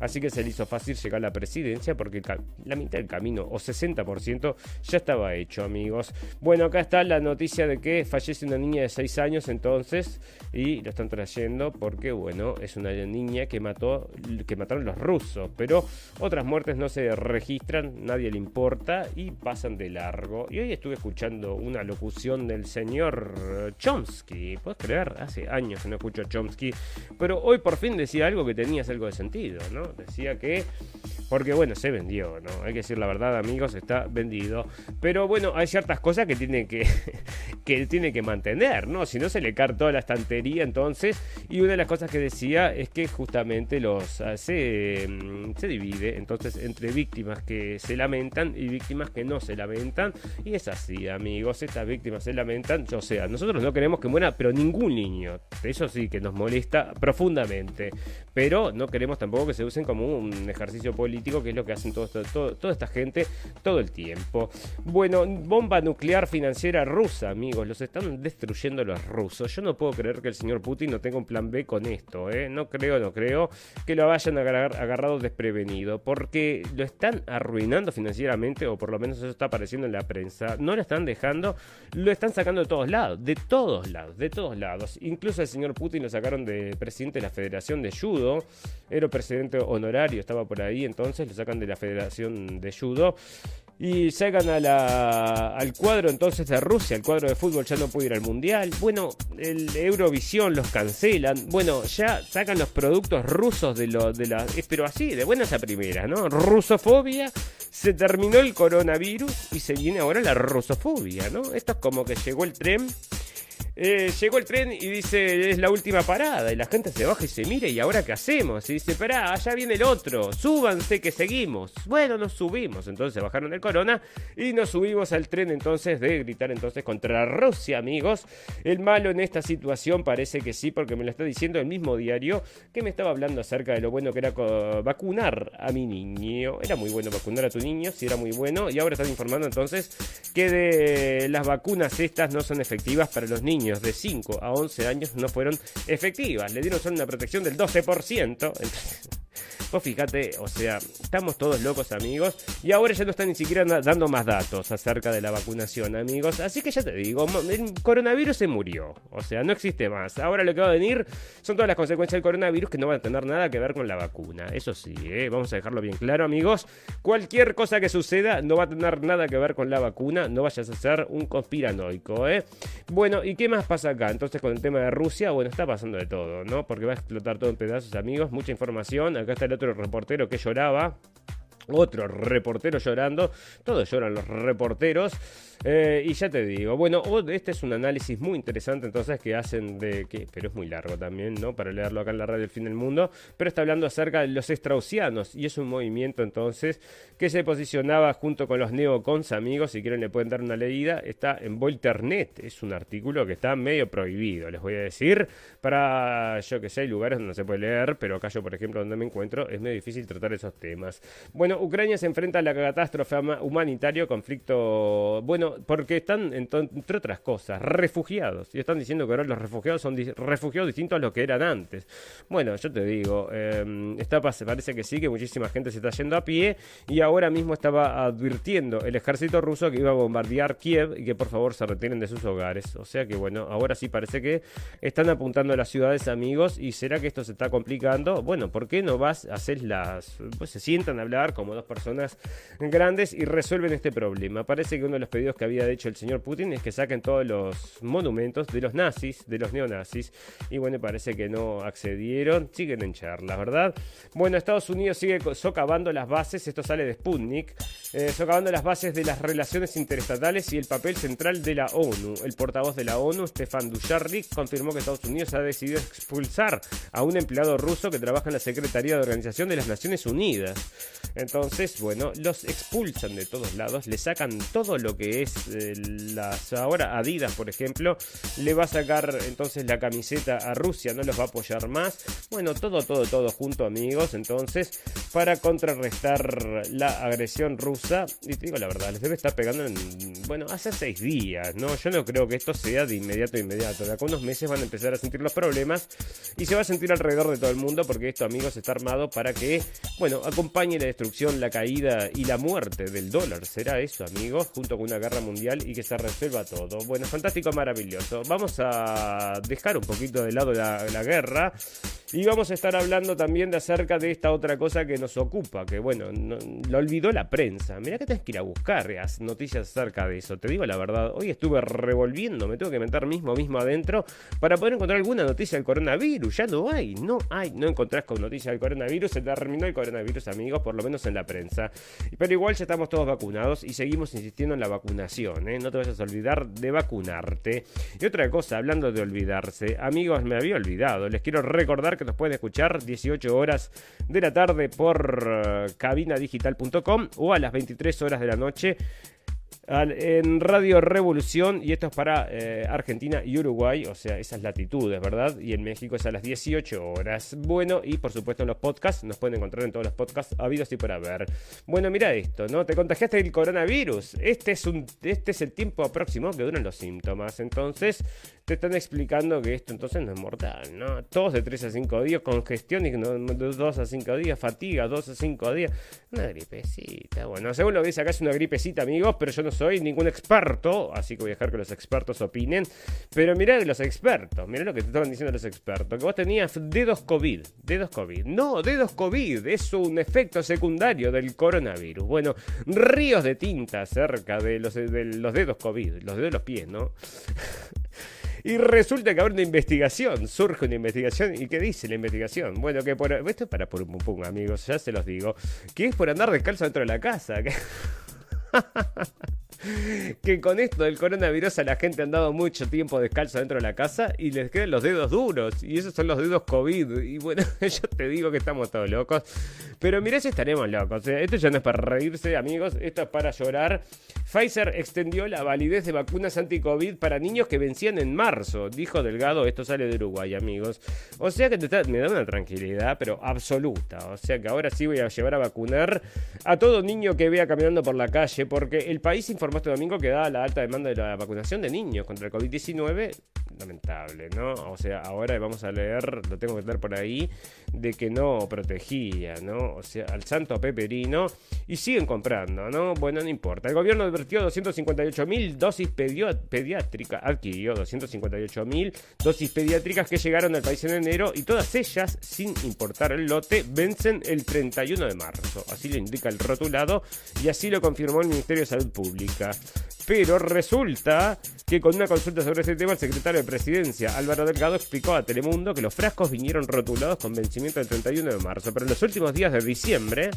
así que se le hizo fácil llegar a la presidencia porque la mitad del camino, o 60%, ya estaba hecho, amigos. Bueno, acá está la noticia de que fallece una niña de 6 años entonces, y lo están trayendo porque, bueno, es una niña que mató, que mataron los rusos, pero otras muertes no se registran, nadie le importa y pasan de largo. Y hoy estuve escuchando una locución del señor Chomsky, ¿puedes creer? Hace años que no escucho a Chomsky, pero hoy por fin decía algo que tenías algo de sentido Decía que, porque bueno, se vendió, ¿no? Hay que decir la verdad, amigos, está vendido. Pero bueno, hay ciertas cosas que tiene que, que, tiene que mantener, ¿no? Si no se le cae toda la estantería, entonces. Y una de las cosas que decía es que justamente los ah, se, mm, se divide entonces entre víctimas que se lamentan y víctimas que no se lamentan. Y es así, amigos, estas víctimas se lamentan. O sea, nosotros no queremos que muera, pero ningún niño. Eso sí que nos molesta profundamente. Pero no queremos tampoco que se usen como un ejercicio político, que es lo que hacen toda esta gente todo el tiempo. Bueno, bomba nuclear financiera rusa, amigos, los están destruyendo los rusos. Yo no puedo creer que el señor Putin no tenga un plan B con esto, ¿eh? No creo, no creo que lo hayan agarrado desprevenido, porque lo están arruinando financieramente, o por lo menos eso está apareciendo en la prensa. No lo están dejando, lo están sacando de todos lados, de todos lados, de todos lados. Incluso el señor Putin lo sacaron de presidente de la Federación de Judo. Era presidente honorario, estaba por ahí, entonces lo sacan de la Federación de Judo. Y sacan a al cuadro entonces de Rusia, el cuadro de fútbol ya no puede ir al Mundial. Bueno, el Eurovisión los cancelan. Bueno, ya sacan los productos rusos de, lo, de la... Pero así, de buenas a primera, ¿no? Rusofobia, se terminó el coronavirus y se viene ahora la rusofobia, ¿no? Esto es como que llegó el tren eh, llegó el tren y dice, es la última parada. Y la gente se baja y se mira, ¿y ahora qué hacemos? Y dice, pará, allá viene el otro, súbanse que seguimos. Bueno, nos subimos. Entonces bajaron del corona y nos subimos al tren entonces de gritar entonces contra Rusia, amigos. El malo en esta situación parece que sí, porque me lo está diciendo el mismo diario que me estaba hablando acerca de lo bueno que era vacunar a mi niño. Era muy bueno vacunar a tu niño, sí era muy bueno. Y ahora están informando entonces que de las vacunas estas no son efectivas para los niños de 5 a 11 años no fueron efectivas. Le dieron solo una protección del 12%. Vos fíjate, o sea, estamos todos locos, amigos. Y ahora ya no están ni siquiera dando más datos acerca de la vacunación, amigos. Así que ya te digo, el coronavirus se murió. O sea, no existe más. Ahora lo que va a venir son todas las consecuencias del coronavirus que no van a tener nada que ver con la vacuna. Eso sí, ¿eh? vamos a dejarlo bien claro, amigos. Cualquier cosa que suceda no va a tener nada que ver con la vacuna. No vayas a ser un conspiranoico, ¿eh? Bueno, ¿y qué más pasa acá? Entonces, con el tema de Rusia, bueno, está pasando de todo, ¿no? Porque va a explotar todo en pedazos, amigos. Mucha información. Acá está el otro reportero que lloraba. Otro reportero llorando. Todos lloran los reporteros. Eh, y ya te digo, bueno, este es un análisis muy interesante entonces que hacen de que, pero es muy largo también, ¿no? Para leerlo acá en la radio El Fin del Mundo, pero está hablando acerca de los straussianos y es un movimiento entonces que se posicionaba junto con los neocons, amigos, si quieren le pueden dar una leída, está en Volternet, es un artículo que está medio prohibido, les voy a decir, para, yo que sé, hay lugares donde no se puede leer, pero acá yo, por ejemplo, donde me encuentro, es medio difícil tratar esos temas. Bueno, Ucrania se enfrenta a la catástrofe humanitaria, conflicto, bueno, porque están, entre otras cosas, refugiados. Y están diciendo que ahora los refugiados son refugiados distintos a los que eran antes. Bueno, yo te digo, eh, está, parece que sí, que muchísima gente se está yendo a pie. Y ahora mismo estaba advirtiendo el ejército ruso que iba a bombardear Kiev y que por favor se retiren de sus hogares. O sea que bueno, ahora sí parece que están apuntando a las ciudades amigos. ¿Y será que esto se está complicando? Bueno, ¿por qué no vas a hacer las... Pues se sientan a hablar como dos personas grandes y resuelven este problema? Parece que uno de los pedidos que había hecho el señor Putin es que saquen todos los monumentos de los nazis, de los neonazis. Y bueno, parece que no accedieron. Siguen en charlas, ¿verdad? Bueno, Estados Unidos sigue socavando las bases, esto sale de Sputnik, eh, socavando las bases de las relaciones interestatales y el papel central de la ONU. El portavoz de la ONU, Stefan Dujarric, confirmó que Estados Unidos ha decidido expulsar a un empleado ruso que trabaja en la Secretaría de Organización de las Naciones Unidas. Entonces, bueno, los expulsan de todos lados, le sacan todo lo que es las ahora Adidas, por ejemplo, le va a sacar entonces la camiseta a Rusia, no los va a apoyar más. Bueno, todo, todo, todo junto, amigos. Entonces, para contrarrestar la agresión rusa, y te digo la verdad, les debe estar pegando en, bueno, hace seis días, ¿no? Yo no creo que esto sea de inmediato, inmediato. De acá unos meses van a empezar a sentir los problemas y se va a sentir alrededor de todo el mundo porque esto, amigos, está armado para que, bueno, acompañe la destrucción, la caída y la muerte del dólar. ¿Será eso, amigos? Junto con una guerra mundial y que se resuelva todo. Bueno, fantástico, maravilloso. Vamos a dejar un poquito de lado la, guerra y vamos a estar hablando también de acerca de esta otra cosa que nos ocupa, que bueno, lo olvidó la prensa. Mirá que tenés que ir a buscar noticias acerca de eso. Te digo la verdad, hoy estuve revolviendo, me tengo que meter mismo mismo adentro para poder encontrar alguna noticia del coronavirus. Ya no hay, no hay, no encontrás con noticias del coronavirus. Se terminó el coronavirus, amigos, por lo menos en la prensa. Pero igual ya estamos todos vacunados y seguimos insistiendo en la vacunación. ¿Eh? No te vayas a olvidar de vacunarte. Y otra cosa, hablando de olvidarse, amigos, me había olvidado. Les quiero recordar que nos pueden escuchar 18 horas de la tarde por uh, cabinadigital.com o a las 23 horas de la noche en Radio Revolución y esto es para eh, Argentina y Uruguay, o sea, esas latitudes, ¿verdad? Y en México es a las 18 horas. Bueno, y por supuesto en los podcasts, nos pueden encontrar en todos los podcasts habidos y por haber. Bueno, mira esto, ¿no? Te contagiaste del coronavirus. Este es, un, este es el tiempo próximo que duran los síntomas. Entonces, te están explicando que esto entonces no es mortal, ¿no? Todos de 3 a 5 días, congestión de 2 a 5 días, fatiga, 2 a 5 días. Una gripecita, bueno, según lo que dice acá es una gripecita, amigos, pero yo no soy ningún experto, así que voy a dejar que los expertos opinen. Pero mirá los expertos, mirá lo que te estaban diciendo los expertos, que vos tenías dedos COVID, dedos COVID. No, dedos COVID, es un efecto secundario del coronavirus. Bueno, ríos de tinta cerca de los, de los dedos COVID, los dedos de los pies, ¿no? Y resulta que habrá una investigación, surge una investigación. ¿Y qué dice la investigación? Bueno, que por. Esto es para pum pum, amigos, ya se los digo. Que es por andar descalzo dentro de la casa. que con esto del coronavirus a la gente ha andado mucho tiempo descalzo dentro de la casa y les quedan los dedos duros. Y esos son los dedos COVID. Y bueno, te digo que estamos todos locos. Pero mirá si estaremos locos. ¿eh? Esto ya no es para reírse, amigos. Esto es para llorar. Pfizer extendió la validez de vacunas anti-COVID para niños que vencían en marzo. Dijo Delgado, esto sale de Uruguay, amigos. O sea que me da una tranquilidad, pero absoluta. O sea que ahora sí voy a llevar a vacunar a todo niño que vea caminando por la calle. Porque el país informó este domingo que dada la alta demanda de la vacunación de niños contra el COVID-19, lamentable, ¿no? O sea, ahora vamos a leer, lo tengo que leer por ahí, de que no protegía, ¿no? O sea, al santo Peperino y siguen comprando, ¿no? Bueno, no importa. El gobierno advirtió 258 mil dosis pediátricas, adquirió 258 mil dosis pediátricas que llegaron al país en enero y todas ellas, sin importar el lote, vencen el 31 de marzo. Así lo indica el rotulado y así lo confirmó el Ministerio de Salud Pública. Pero resulta que con una consulta sobre este tema, el secretario de Presidencia, Álvaro Delgado, explicó a Telemundo que los frascos vinieron rotulados con vencimiento el 31 de marzo, pero en los últimos días de diciembre,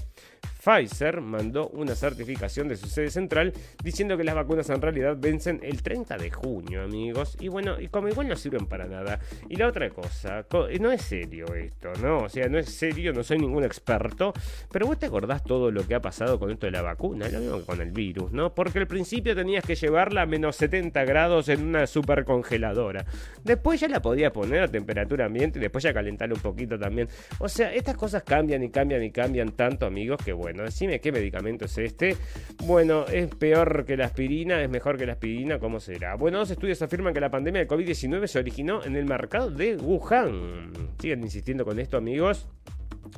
Pfizer mandó una certificación de su sede central diciendo que las vacunas en realidad vencen el 30 de junio, amigos. Y bueno, y como igual no sirven para nada. Y la otra cosa, no es serio esto, ¿no? O sea, no es serio, no soy ningún experto, pero vos te acordás todo lo que ha pasado con esto de la vacuna, lo mismo que con el virus, ¿no? Porque al principio tenías que llevarla a menos 70 grados en una super congeladora. Después ya la podías poner a temperatura ambiente y después ya calentarla un poquito también. O sea, estas cosas cambian y cambian y cambian tanto, amigos, que bueno decime qué medicamento es este. Bueno, es peor que la aspirina, es mejor que la aspirina, ¿cómo será? Bueno, dos estudios afirman que la pandemia de COVID-19 se originó en el mercado de Wuhan. Siguen insistiendo con esto, amigos.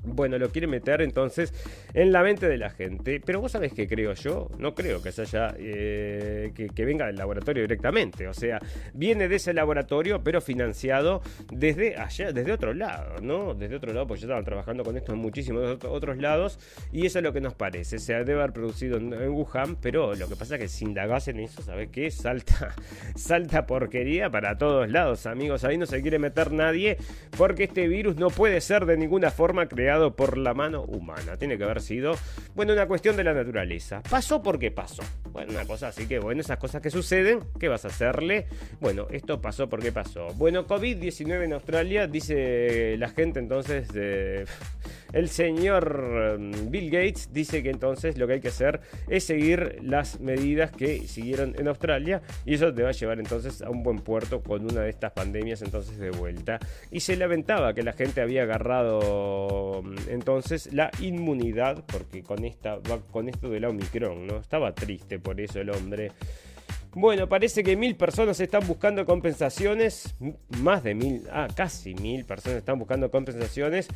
Bueno, lo quiere meter entonces en la mente de la gente. Pero vos sabés qué creo yo. No creo que se. Eh, que, venga del laboratorio directamente. O sea, viene de ese laboratorio, pero financiado desde allá, desde otro lado, ¿no? Desde otro lado, porque ya estaban trabajando con esto en muchísimos otros lados. Y eso es lo que nos parece. Se debe haber producido en, Wuhan, pero lo que pasa es que si indagás en eso, ¿sabés qué? Salta, salta porquería para todos lados, amigos. Ahí no se quiere meter nadie, porque este virus no puede ser de ninguna forma creado por la mano humana. Tiene que haber sido, bueno, una cuestión de la naturaleza. Pasó porque pasó. Bueno, una cosa así que, bueno, esas cosas que suceden, ¿qué vas a hacerle? Bueno, esto pasó porque pasó. Bueno, COVID-19 en Australia, dice la gente entonces, el señor mm, Bill Gates dice que entonces lo que hay que hacer es seguir las medidas que siguieron en Australia y eso te va a llevar entonces a un buen puerto con una de estas pandemias entonces de vuelta. Y se lamentaba que la gente había agarrado entonces la inmunidad, porque con, esta, con esto de la Omicron, ¿no? Estaba triste por eso el hombre. Bueno, parece que mil personas están buscando compensaciones, más de mil, ah, casi mil personas están buscando compensaciones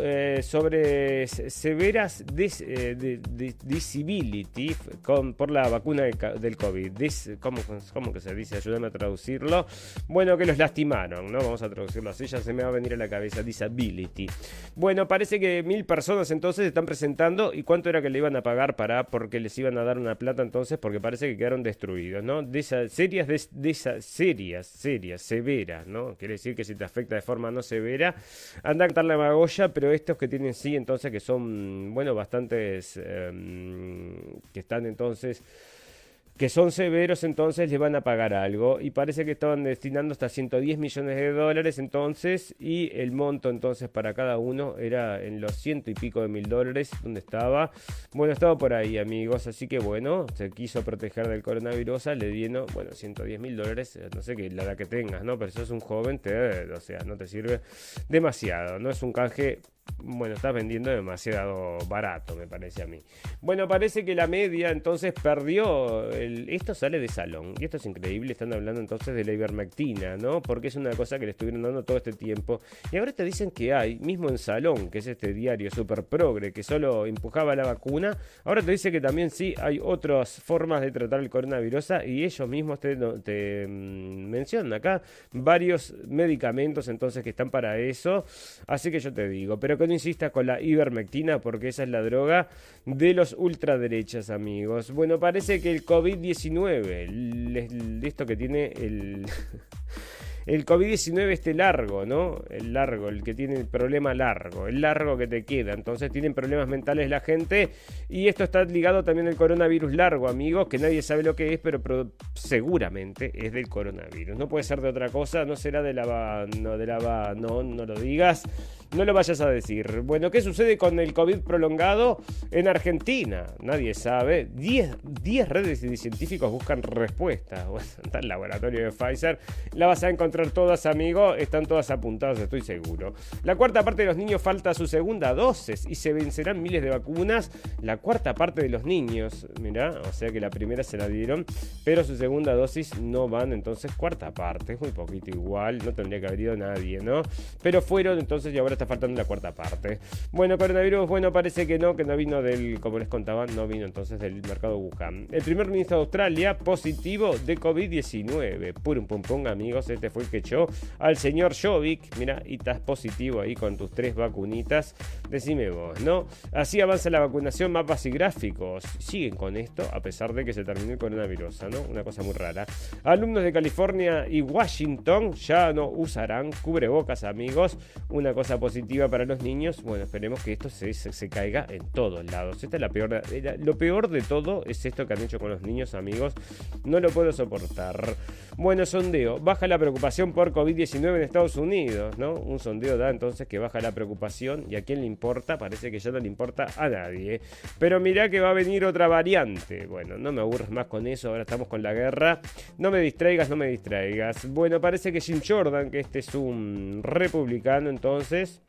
eh, sobre severas eh, disability por la vacuna del COVID. ¿cómo, ¿cómo, que se dice? Ayúdame a traducirlo. Bueno, que los lastimaron, ¿no? Vamos a traducirlo así, ya se me va a venir a la cabeza, disability. Bueno, parece que mil personas entonces están presentando y cuánto era que le iban a pagar para, porque les iban a dar una plata entonces, porque parece que quedaron destruidos, ¿no? De esas serias, de, esas serias, serias, severas, ¿no? Quiere decir que si te afecta de forma no severa, anda a quitar la magolla, pero estos que tienen sí, entonces que son, bueno, bastantes, em, que están entonces que son severos, entonces le van a pagar algo. Y parece que estaban destinando hasta 110 millones de dólares entonces. Y el monto entonces para cada uno era en los ciento y pico de mil dólares. donde estaba? Bueno, estaba por ahí, amigos. Así que bueno, se quiso proteger del coronavirus. Le dieron, bueno, 110 mil dólares. No sé qué, la edad que tengas, ¿no? Pero sos un joven, o sea, no te sirve demasiado. No es un canje bueno, estás vendiendo demasiado barato, me parece a mí. Bueno, parece que la media entonces perdió. esto sale de salón. Y esto es increíble. Están hablando entonces de la ivermectina, ¿no? Porque es una cosa que le estuvieron dando todo este tiempo. Y ahora te dicen que hay, mismo en Salón, que es este diario super progre que solo empujaba la vacuna. Ahora te dice que también sí hay otras formas de tratar el coronavirus. Y ellos mismos te, te mm, mencionan acá varios medicamentos entonces que están para eso. Así que yo te digo, pero que no insistas con la ivermectina porque esa es la droga de los ultraderechas, amigos. Bueno, parece que el COVID-19, esto que tiene el... el COVID-19 este largo, ¿no? El largo, el que tiene el problema largo, el largo que te queda. Entonces tienen problemas mentales la gente y esto está ligado también al coronavirus largo, amigos, que nadie sabe lo que es, pero, seguramente es del coronavirus. No puede ser de otra cosa, no será de la no de la no no lo digas. No lo vayas a decir. Bueno, ¿qué sucede con el COVID prolongado en Argentina? Nadie sabe. 10, redes de científicos buscan respuestas. Bueno, el laboratorio de Pfizer. La vas a encontrar todas, amigo. Están todas apuntadas, estoy seguro. La cuarta parte de los niños falta su segunda dosis y se vencerán miles de vacunas. La cuarta parte de los niños, mira, o sea que la primera se la dieron, pero su segunda dosis no van, entonces cuarta parte. Es muy poquito igual, no tendría que haber ido nadie, ¿no? Pero fueron entonces y ahora faltando la cuarta parte. Bueno, coronavirus, bueno, parece que no, que no vino del, como les contaba, no vino entonces del mercado Wuhan. El primer ministro de Australia positivo de COVID-19. Purum pum pum, amigos, este fue el que echó al señor Jovic. Mira, y estás positivo ahí con tus tres vacunitas. Decime vos, ¿no? Así avanza la vacunación, mapas y gráficos. Siguen con esto a pesar de que se terminó el coronavirus, ¿no? Una cosa muy rara. Alumnos de California y Washington ya no usarán cubrebocas, amigos. Una cosa positiva para los niños. Bueno, esperemos que esto se, se, caiga en todos lados. Esta es la peor. lo peor de todo es esto que han hecho con los niños, amigos. No lo puedo soportar. Bueno, sondeo. Baja la preocupación por COVID-19 en Estados Unidos, ¿no? Un sondeo da entonces que baja la preocupación y a quién le importa, parece que ya no le importa a nadie. Pero mirá que va a venir otra variante. Bueno, no me aburres más con eso, ahora estamos con la guerra. No me distraigas, no me distraigas. Bueno, parece que Jim Jordan, que este es un republicano entonces,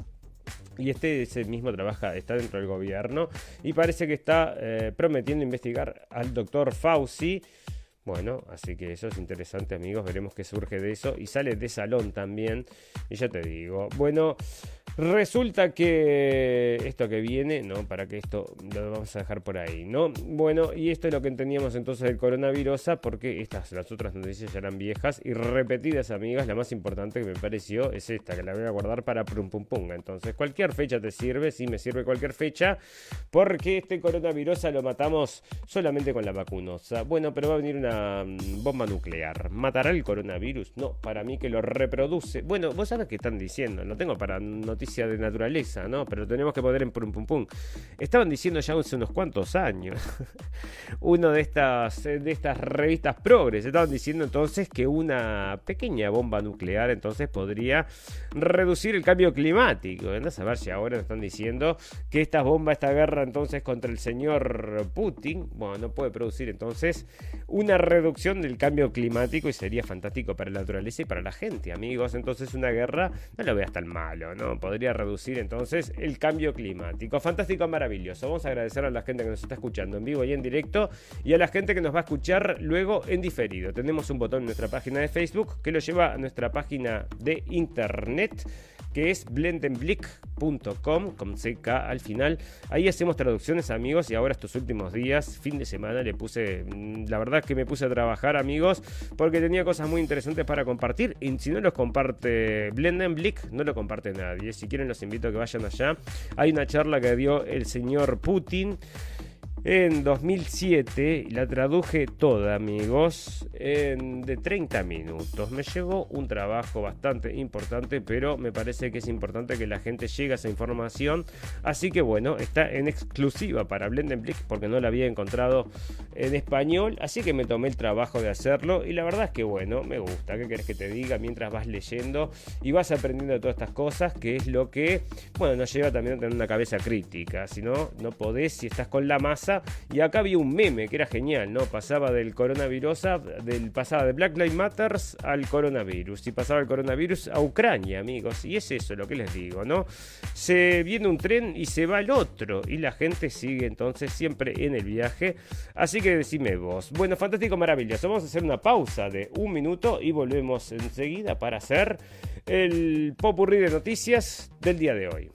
y este ese mismo trabaja, está dentro del gobierno y parece que está eh, prometiendo investigar al doctor Fauci. Bueno, así que eso es interesante amigos, veremos qué surge de eso y sale de salón también. Y ya te digo, bueno, Resulta que esto que viene, ¿no? Para que esto lo vamos a dejar por ahí, ¿no? Bueno, y esto es lo que entendíamos entonces del coronavirus, porque estas, las otras noticias ya eran viejas y repetidas, amigas. La más importante que me pareció es esta, que la voy a guardar para pum pum pum. Entonces, cualquier fecha te sirve, sí me sirve cualquier fecha, porque este coronavirus lo matamos solamente con la vacunosa. Bueno, pero va a venir una mm, bomba nuclear. ¿Matará el coronavirus? No, para mí que lo reproduce. Bueno, vos sabés qué están diciendo, no tengo para noticias de naturaleza, ¿no? Pero tenemos que poner en pum pum pum. Estaban diciendo ya hace unos cuantos años, uno de estas, de estas revistas progres, estaban diciendo entonces que una pequeña bomba nuclear entonces podría reducir el cambio climático. A ver si ahora están diciendo que esta bomba, esta guerra entonces contra el señor Putin, bueno, no puede producir entonces una reducción del cambio climático y sería fantástico para la naturaleza y para la gente, amigos. Entonces una guerra no lo veas tan malo, ¿no? Podría reducir entonces el cambio climático. Fantástico, maravilloso. Vamos a agradecer a la gente que nos está escuchando en vivo y en directo y a la gente que nos va a escuchar luego en diferido. Tenemos un botón en nuestra página de Facebook que lo lleva a nuestra página de internet que es blendenblick.com con CK al final. Ahí hacemos traducciones, amigos, y ahora estos últimos días, fin de semana, le puse, mm, la verdad que me puse a trabajar, amigos, porque tenía cosas muy interesantes para compartir. Y si no los comparte Blendenblick, no lo comparte nadie. Si quieren, los invito a que vayan allá. Hay una charla que dio el señor Putin en 2007. La traduje toda, amigos, en, de 30 minutos. Me llevó un trabajo bastante importante, pero me parece que es importante que la gente llegue a esa información. Así que bueno, está en exclusiva para Blendenblick porque no la había encontrado en español. Así que me tomé el trabajo de hacerlo y la verdad es que bueno, me gusta. ¿Qué querés que te diga mientras vas leyendo y vas aprendiendo todas estas cosas? Que es lo que, bueno, nos lleva también a tener una cabeza crítica. Si no, no podés, si estás con la masa y acá había un meme que era genial, ¿no? Pasaba del coronavirus, del pasaba de Black Lives Matters al coronavirus y pasaba el coronavirus a Ucrania, amigos. Y es eso lo que les digo, ¿no? Se viene un tren y se va el otro y la gente sigue entonces siempre en el viaje. Así que decime vos. Bueno, fantástico, maravilloso. Vamos a hacer una pausa de un minuto y volvemos enseguida para hacer el popurrí de noticias del día de hoy.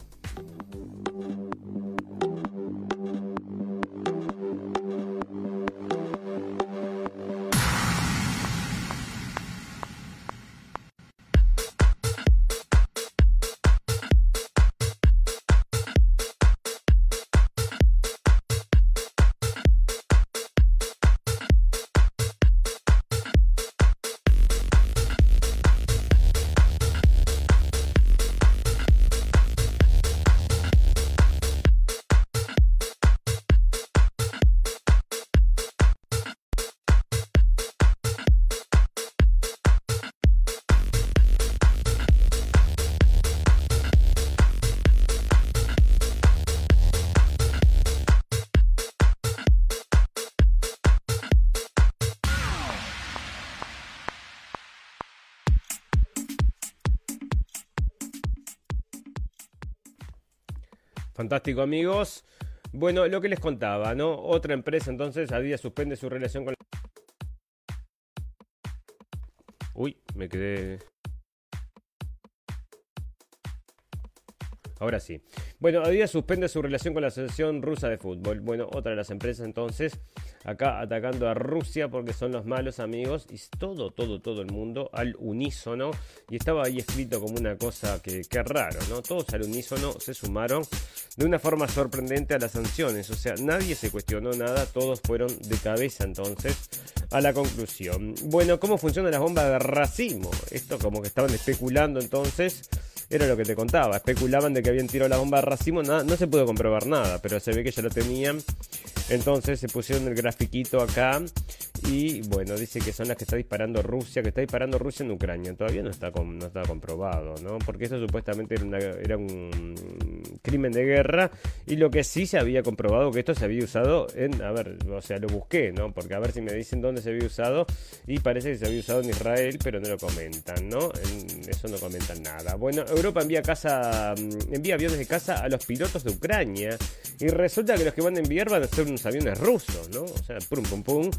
Fantástico, amigos. Bueno, lo que les contaba, ¿no? Otra empresa entonces a día suspende su relación con. Uy, me quedé... Ahora sí. Bueno, Adidas suspende su relación con la Asociación Rusa de Fútbol. Bueno, otra de las empresas entonces acá atacando a Rusia porque son los malos amigos y todo, todo, todo el mundo al unísono. Y estaba ahí escrito como una cosa que, que raro, ¿no? Todos al unísono se sumaron de una forma sorprendente a las sanciones. O sea, nadie se cuestionó nada, todos fueron de cabeza entonces a la conclusión. Bueno, ¿cómo funciona la bomba de racimo? Esto como que estaban especulando entonces era lo que te contaba. Especulaban de que habían tirado la bomba de racimo. Nada, no se pudo comprobar nada, pero se ve que ya lo tenían. Entonces se pusieron el grafiquito acá y bueno, dice que son las que está disparando Rusia, que está disparando Rusia en Ucrania. Todavía no está, no está comprobado, ¿no? Porque eso supuestamente era, un crimen de guerra y lo que sí se había comprobado que esto se había usado en, a ver, o sea, lo busqué, ¿no? Porque a ver si me dicen dónde se había usado y parece que se había usado en Israel, pero no lo comentan, ¿no? En eso no comentan nada. Bueno, Europa envía casa, envía aviones de casa a los pilotos de Ucrania y resulta que los que van a enviar van a ser unos aviones rusos, ¿no? O sea, pum, pum, pum.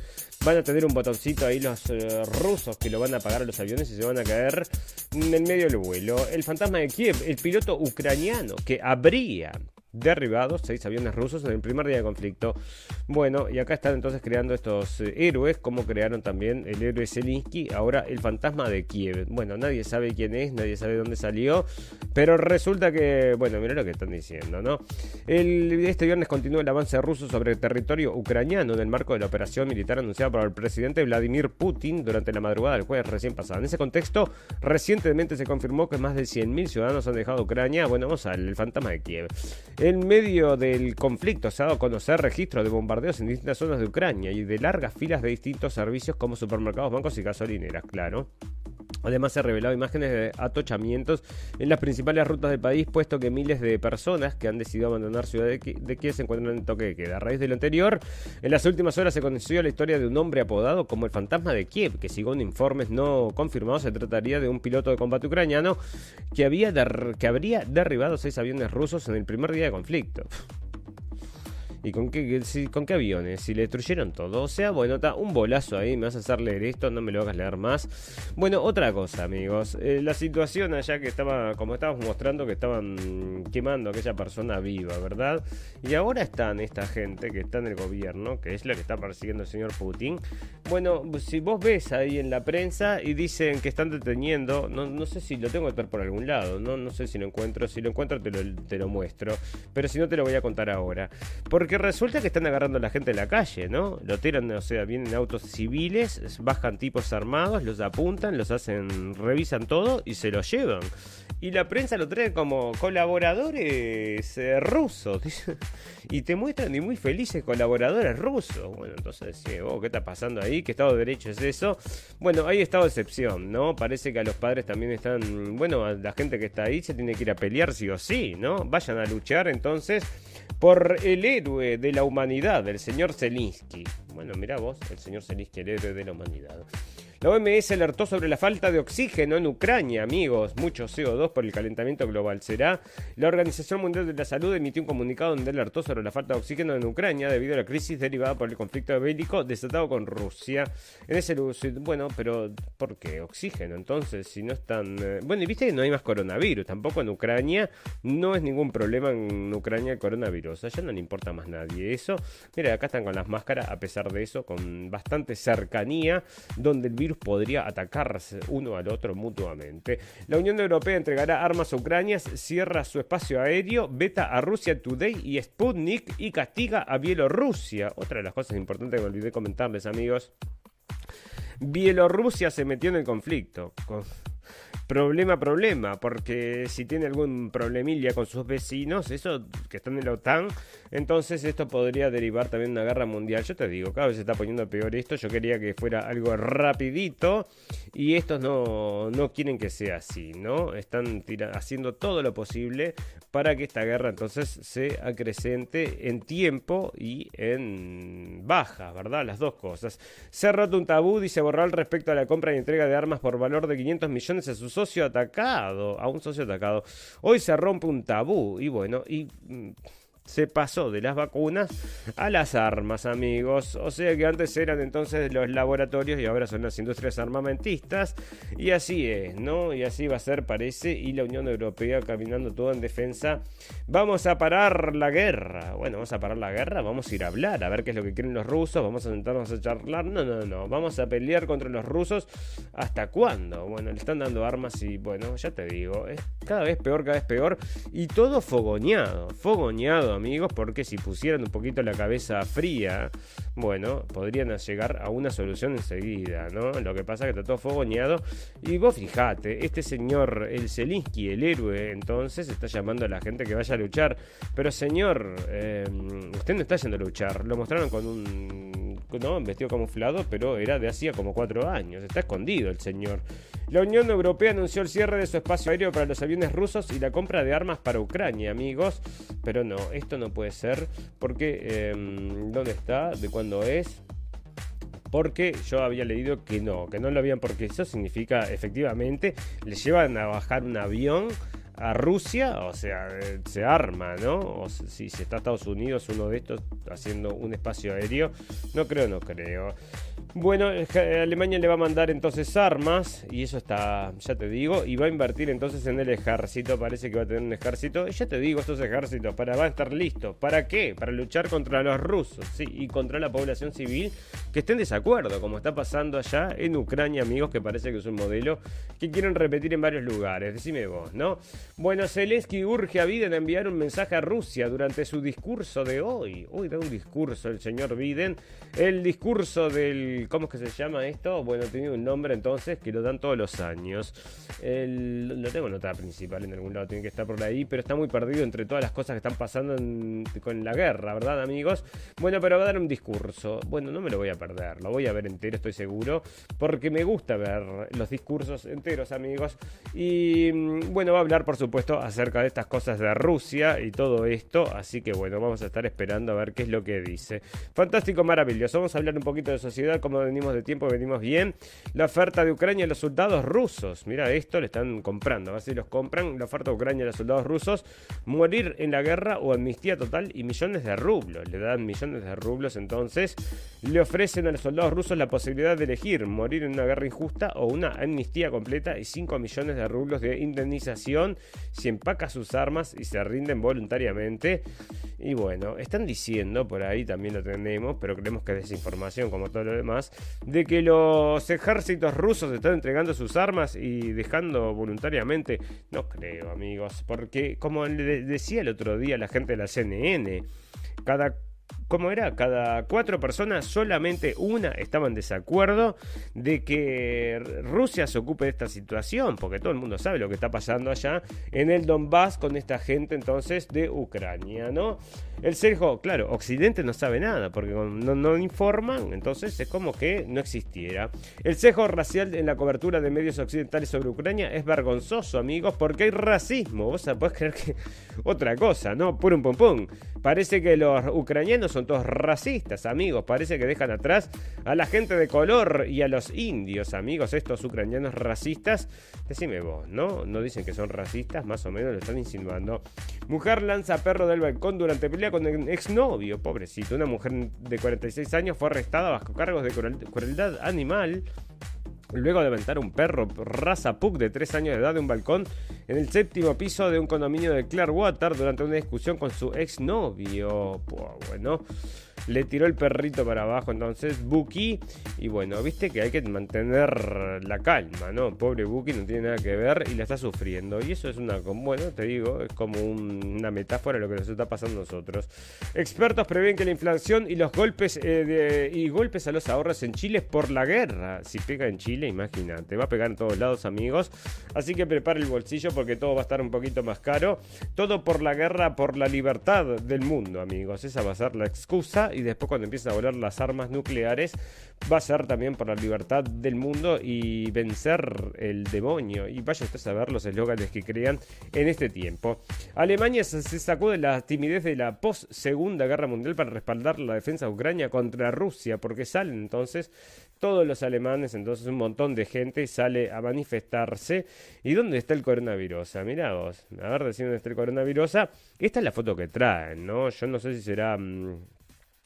Van a tener un botoncito ahí los eh, rusos que lo van a apagar a los aviones y se van a caer en medio del vuelo. El fantasma de Kiev, el piloto ucraniano que habría derribados, seis aviones rusos en el primer día de conflicto. Bueno, y acá están entonces creando estos eh, héroes, como crearon también el héroe Zelensky, ahora el fantasma de Kiev. Bueno, nadie sabe quién es, nadie sabe dónde salió, pero resulta que, bueno, mira lo que están diciendo, ¿no? Este viernes continúa el avance ruso sobre el territorio ucraniano en el marco de la operación militar anunciada por el presidente Vladimir Putin durante la madrugada del jueves recién pasado. En ese contexto, recientemente se confirmó que más de 100.000 ciudadanos han dejado Ucrania. Bueno, vamos al fantasma de Kiev. En medio del conflicto se ha dado a conocer registros de bombardeos en distintas zonas de Ucrania y de largas filas de distintos servicios como supermercados, bancos y gasolineras, claro. Además se han revelado imágenes de atochamientos en las principales rutas del país, puesto que miles de personas que han decidido abandonar Ciudad de, Kiev se encuentran en toque de queda. A raíz de lo anterior, en las últimas horas se conoció la historia de un hombre apodado como el fantasma de Kiev, que según informes no confirmados se trataría de un piloto de combate ucraniano que, había que habría derribado seis aviones rusos en el primer día de conflicto. ¿Y con qué, con qué aviones? Si le destruyeron todo. O sea, bueno, está un bolazo ahí. Me vas a hacer leer esto, no me lo hagas leer más. Bueno, otra cosa, amigos. Eh, la situación allá que estaba, como estábamos mostrando, que estaban quemando a aquella persona viva, ¿verdad? Y ahora están esta gente que está en el gobierno, que es la que está persiguiendo el señor Putin. Bueno, si vos ves ahí en la prensa y dicen que están deteniendo, no, no sé si lo tengo que estar por algún lado, no, no sé si lo encuentro. Si lo encuentro, te lo, te lo muestro. Pero si no, te lo voy a contar ahora. Porque porque resulta que están agarrando a la gente en la calle, ¿no? Lo tiran, o sea, vienen autos civiles, bajan tipos armados, los apuntan, los hacen, revisan todo y se los llevan. Y la prensa lo trae como colaboradores eh, rusos. y te muestran y muy felices colaboradores rusos. Bueno, entonces, oh, ¿qué está pasando ahí? ¿Qué Estado de Derecho es eso? Bueno, hay estado de excepción, ¿no? Parece que a los padres también están. Bueno, a la gente que está ahí se tiene que ir a pelear sí o sí, ¿no? Vayan a luchar entonces por el héroe de la humanidad, el señor Zelinsky. Bueno, mira vos, el señor Zelinsky, el héroe de la humanidad. La OMS alertó sobre la falta de oxígeno en Ucrania, amigos. Mucho CO2 por el calentamiento global será. La Organización Mundial de la Salud emitió un comunicado donde alertó sobre la falta de oxígeno en Ucrania debido a la crisis derivada por el conflicto bélico desatado con Rusia. En ese bueno, pero ¿por qué oxígeno? Entonces, si no están... Eh, bueno, y viste que no hay más coronavirus, tampoco en Ucrania. No es ningún problema en Ucrania el coronavirus. Allá no le importa más nadie eso. Mira, acá están con las máscaras, a pesar de eso, con bastante cercanía, donde el virus podría atacarse uno al otro mutuamente. La Unión Europea entregará armas a Ucrania, cierra su espacio aéreo, veta a Rusia Today y Sputnik y castiga a Bielorrusia. Otra de las cosas importantes que me olvidé comentarles, amigos. Bielorrusia se metió en el conflicto problema, problema, porque si tiene algún problemilla con sus vecinos, eso que están en la OTAN, entonces esto podría derivar también una guerra mundial. Yo te digo, cada vez se está poniendo peor esto, yo quería que fuera algo rapidito y estos no, no quieren que sea así, ¿no? Están haciendo todo lo posible para que esta guerra entonces se acrecente en tiempo y en baja, ¿verdad? Las dos cosas. Se ha roto un tabú, dice Borral, respecto a la compra y entrega de armas por valor de 500 millones a sus socio atacado, a un socio atacado. Hoy se rompe un tabú y bueno, y うん se pasó de las vacunas a las armas, amigos. O sea que antes eran entonces los laboratorios y ahora son las industrias armamentistas. Y así es, ¿no? Y así va a ser, parece. Y la Unión Europea caminando todo en defensa. Vamos a parar la guerra. Bueno, vamos a parar la guerra. Vamos a ir a hablar, a ver qué es lo que quieren los rusos. Vamos a sentarnos a charlar. No, no, no. Vamos a pelear contra los rusos. ¿Hasta cuándo? Bueno, le están dando armas y bueno, ya te digo, es cada vez peor, cada vez peor. Y todo fogoneado, fogoneado amigos, porque si pusieran un poquito la cabeza fría, bueno, podrían llegar a una solución enseguida, ¿no? Lo que pasa es que está todo fogoneado. Y vos fijate, este señor, el Zelinsky, el héroe, entonces está llamando a la gente que vaya a luchar. Pero señor, eh, usted no está yendo a luchar. Lo mostraron con un ¿no? vestido camuflado, pero era de hacía como cuatro años. Está escondido el señor. La Unión Europea anunció el cierre de su espacio aéreo para los aviones rusos y la compra de armas para Ucrania, amigos. Pero no, esto no puede ser porque em, ¿dónde está? ¿De cuándo es? porque yo había leído que no, que no lo habían, porque eso significa efectivamente, le llevan a bajar un avión a Rusia, o sea, eh, se arma, ¿no? O si, si está Estados Unidos, uno de estos haciendo un espacio aéreo, no creo, no creo. Bueno, Alemania le va a mandar entonces armas, y eso está, ya te digo, y va a invertir entonces en el ejército, parece que va a tener un ejército, ya te digo, estos ejércitos para, van a estar listos. ¿Para qué? Para luchar contra los rusos, sí, y contra la población civil que esté en desacuerdo, como está pasando allá en Ucrania, amigos, que parece que es un modelo que quieren repetir en varios lugares. Decime vos, ¿no? Bueno, Zelensky urge a Biden a enviar un mensaje a Rusia durante su discurso de hoy. Hoy da un discurso el señor Biden, el discurso del ¿Cómo es que se llama esto? Bueno, tiene un nombre entonces que lo dan todos los años. El, lo tengo nota principal en algún lado, tiene que estar por ahí, pero está muy perdido entre todas las cosas que están pasando con la guerra, ¿verdad, amigos? Bueno, pero va a dar un discurso. Bueno, no me lo voy a perder, lo voy a ver entero, estoy seguro, porque me gusta ver los discursos enteros, amigos. Y mm, bueno, va a hablar, por supuesto, acerca de estas cosas de Rusia y todo esto. Así que bueno, vamos a estar esperando a ver qué es lo que dice. Fantástico, maravilloso. Vamos a hablar un poquito de sociedad como venimos de tiempo, venimos bien. La oferta de Ucrania a los soldados rusos. Mira, esto le están comprando. A ver si los compran. La oferta de Ucrania a los soldados rusos. Morir en la guerra o amnistía total y millones de rublos. Le dan millones de rublos. Entonces, le ofrecen a los soldados rusos la posibilidad de elegir morir en una guerra injusta o una amnistía completa y 5 millones de rublos de indemnización si empaca sus armas y se rinden voluntariamente. Y bueno, están diciendo, por ahí también lo tenemos, pero creemos que es desinformación como todo lo demás de que los ejércitos rusos están entregando sus armas y dejando voluntariamente. No creo, amigos, porque como le decía el otro día la gente de la CNN, cada ¿Cómo era? Cada cuatro personas, solamente una estaba en desacuerdo de que Rusia se ocupe de esta situación, porque todo el mundo sabe lo que está pasando allá en el Donbass con esta gente entonces de Ucrania, ¿no? El Sergio, claro, Occidente no sabe nada, porque no, no, informan, entonces es como que no existiera. El sesgo racial en la cobertura de medios occidentales sobre Ucrania es vergonzoso, amigos, porque hay racismo. Vos podés creer que otra cosa, ¿no? Pum pum pum. Parece que los ucranianos todos racistas, amigos. Parece que dejan atrás a la gente de color y a los indios, amigos, estos ucranianos racistas. Decime vos, ¿no? No dicen que son racistas, más o menos lo están insinuando. Mujer lanza perro del balcón durante pelea con el exnovio, pobrecito. Una mujer de 46 años fue arrestada bajo cargos de crueldad animal luego de aventar un perro raza Pug de 3 años de edad de un balcón en el séptimo piso de un condominio de Clearwater durante una discusión con su exnovio. Bueno, le tiró el perrito para abajo entonces Buki. Y bueno, viste que hay que mantener la calma, ¿no? Pobre Buki no tiene nada que ver y la está sufriendo. Y eso es una, bueno, te digo, es como una metáfora de lo que nos está pasando a nosotros. Expertos prevén que la inflación y los golpes eh, y golpes a los ahorros en Chile es por la guerra. Si pega en Chile, imagínate, va a pegar en todos lados, amigos. Así que prepara el bolsillo porque todo va a estar un poquito más caro. Todo por la guerra, por la libertad del mundo, amigos. Esa va a ser la excusa y después cuando empiecen a volar las armas nucleares va a ser también por la libertad del mundo y vencer el demonio. Y vaya usted a ver los eslóganes que crean en este tiempo. Alemania se sacó de la timidez de la post Segunda Guerra Mundial para respaldar la defensa de Ucrania contra Rusia, porque salen entonces todos los alemanes, entonces un montón de gente sale a manifestarse. ¿Y dónde está el coronavirus? Ah, Mirá vos, a ver, decir dónde está el coronavirus. Esta es la foto que traen, ¿no? Yo no sé si será...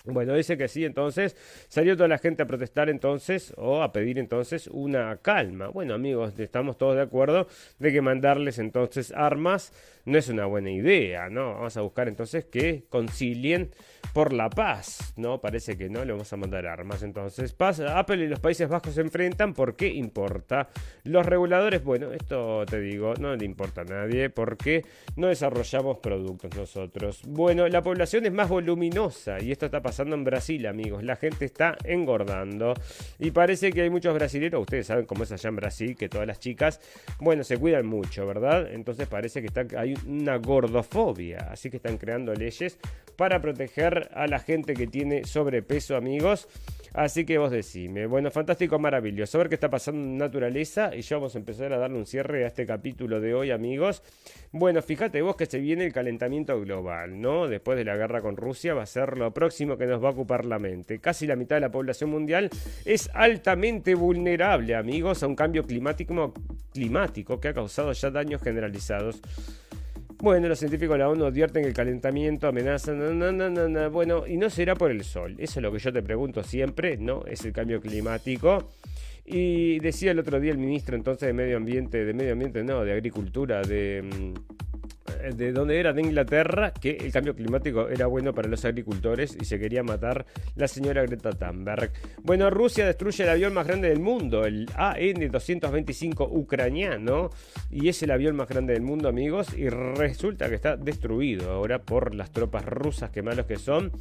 Bueno, dice que sí, entonces salió toda la gente a protestar entonces o a pedir entonces una calma. Bueno amigos, estamos todos de acuerdo de que mandarles entonces armas no es una buena idea, ¿no? Vamos a buscar entonces que concilien por la paz, ¿no? Parece que no, le vamos a mandar armas. Entonces, paz, Apple y los Países Bajos se enfrentan, ¿por qué importa? Los reguladores, bueno, esto te digo, no le importa a nadie porque no desarrollamos productos nosotros. Bueno, la población es más voluminosa y esto está pasando en Brasil, amigos. La gente está engordando y parece que hay muchos brasileños, ustedes saben cómo es allá en Brasil, que todas las chicas, bueno, se cuidan mucho, ¿verdad? Entonces parece que está, hay una gordofobia, así que están creando leyes para proteger a la gente que tiene sobrepeso, amigos. Así que vos decime. Bueno, fantástico, maravilloso. A ver qué está pasando en naturaleza. Y ya vamos a empezar a darle un cierre a este capítulo de hoy, amigos. Bueno, fíjate vos que se viene el calentamiento global, ¿no? Después de la guerra con Rusia va a ser lo próximo que nos va a ocupar la mente. Casi la mitad de la población mundial es altamente vulnerable, amigos, a un cambio climático, climático que ha causado ya daños generalizados. Bueno, los científicos de la ONU advierten que el calentamiento amenaza. bueno, y no será por el sol. Eso es lo que yo te pregunto siempre, ¿no? Es el cambio climático. Y decía el otro día el ministro entonces de Medio Ambiente, de Medio Ambiente, no, de Agricultura, de. Mm, de donde era, de Inglaterra, que el cambio climático era bueno para los agricultores y se quería matar la señora Greta Thunberg. Bueno, Rusia destruye el avión más grande del mundo, el AN-225 ucraniano, y es el avión más grande del mundo, amigos, y resulta que está destruido ahora por las tropas rusas, que malos que son.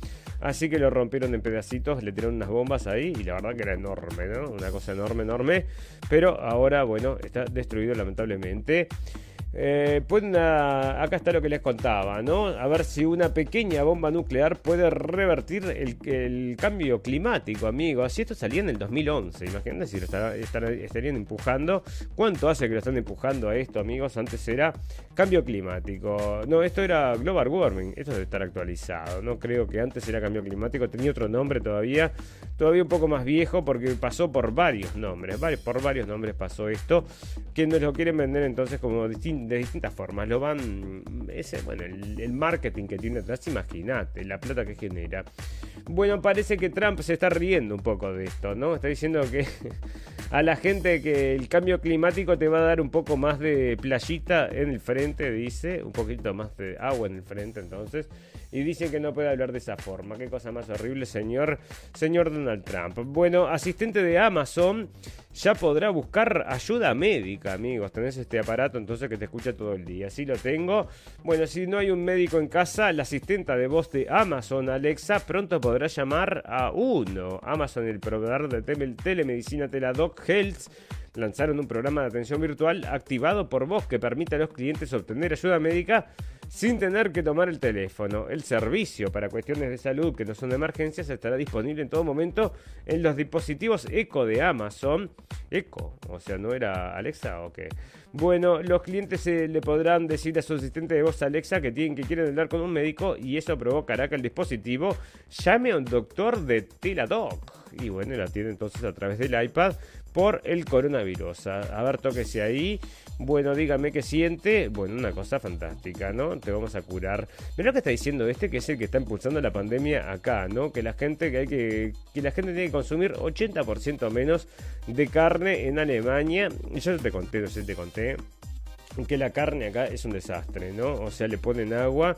Así que lo rompieron en pedacitos, le tiraron unas bombas ahí y la verdad que era enorme, ¿no? Una cosa enorme, enorme. Pero ahora, bueno, está destruido lamentablemente. Eh, pues acá está lo que les contaba, ¿no? A ver si una pequeña bomba nuclear puede revertir el, cambio climático, amigos. Si esto salía en el 2011, imagínense si lo estarían empujando. ¿Cuánto hace que lo están empujando a esto, amigos? Antes era cambio climático. No, esto era global warming. Esto debe estar actualizado. No creo que antes era cambio climático. Tenía otro nombre todavía. Todavía un poco más viejo porque pasó por varios nombres. Por varios nombres pasó esto. Que nos lo quieren vender entonces como distinto de distintas formas. Lo van. Ese, bueno, el, marketing que tiene atrás, imagínate, la plata que genera. Bueno, parece que Trump se está riendo un poco de esto, ¿no? Está diciendo que a la gente que el cambio climático te va a dar un poco más de playita en el frente, dice, un poquito más de agua en el frente, entonces. Y dicen que no puede hablar de esa forma. Qué cosa más horrible, señor, señor Donald Trump. Bueno, asistente de Amazon ya podrá buscar ayuda médica, amigos. Tenés este aparato entonces que te escucha todo el día. Si lo tengo. Bueno, si no hay un médico en casa, la asistente de voz de Amazon, Alexa, pronto podrá llamar a uno. Amazon, el proveedor de telemedicina Teladoc Health lanzaron un programa de atención virtual activado por voz que permite a los clientes obtener ayuda médica sin tener que tomar el teléfono. El servicio para cuestiones de salud que no son de emergencias estará disponible en todo momento en los dispositivos Eco de Amazon. Eco, o sea, ¿no era Alexa o qué? Bueno, los clientes le podrán decir a su asistente de voz Alexa que tienen que quieren hablar con un médico y eso provocará que el dispositivo llame a un doctor de Teladoc. Y bueno, la tiene entonces a través del iPad por el coronavirus. A, ver, tóquese ahí. Bueno, dígame qué siente. Bueno, una cosa fantástica, ¿no? Te vamos a curar. Mira lo que está diciendo este, que es el que está impulsando la pandemia acá, ¿no? Que la gente que hay que, que la gente tiene que consumir 80% menos de carne en Alemania. Yo te conté, no sé te conté, que la carne acá es un desastre, ¿no? O sea, le ponen agua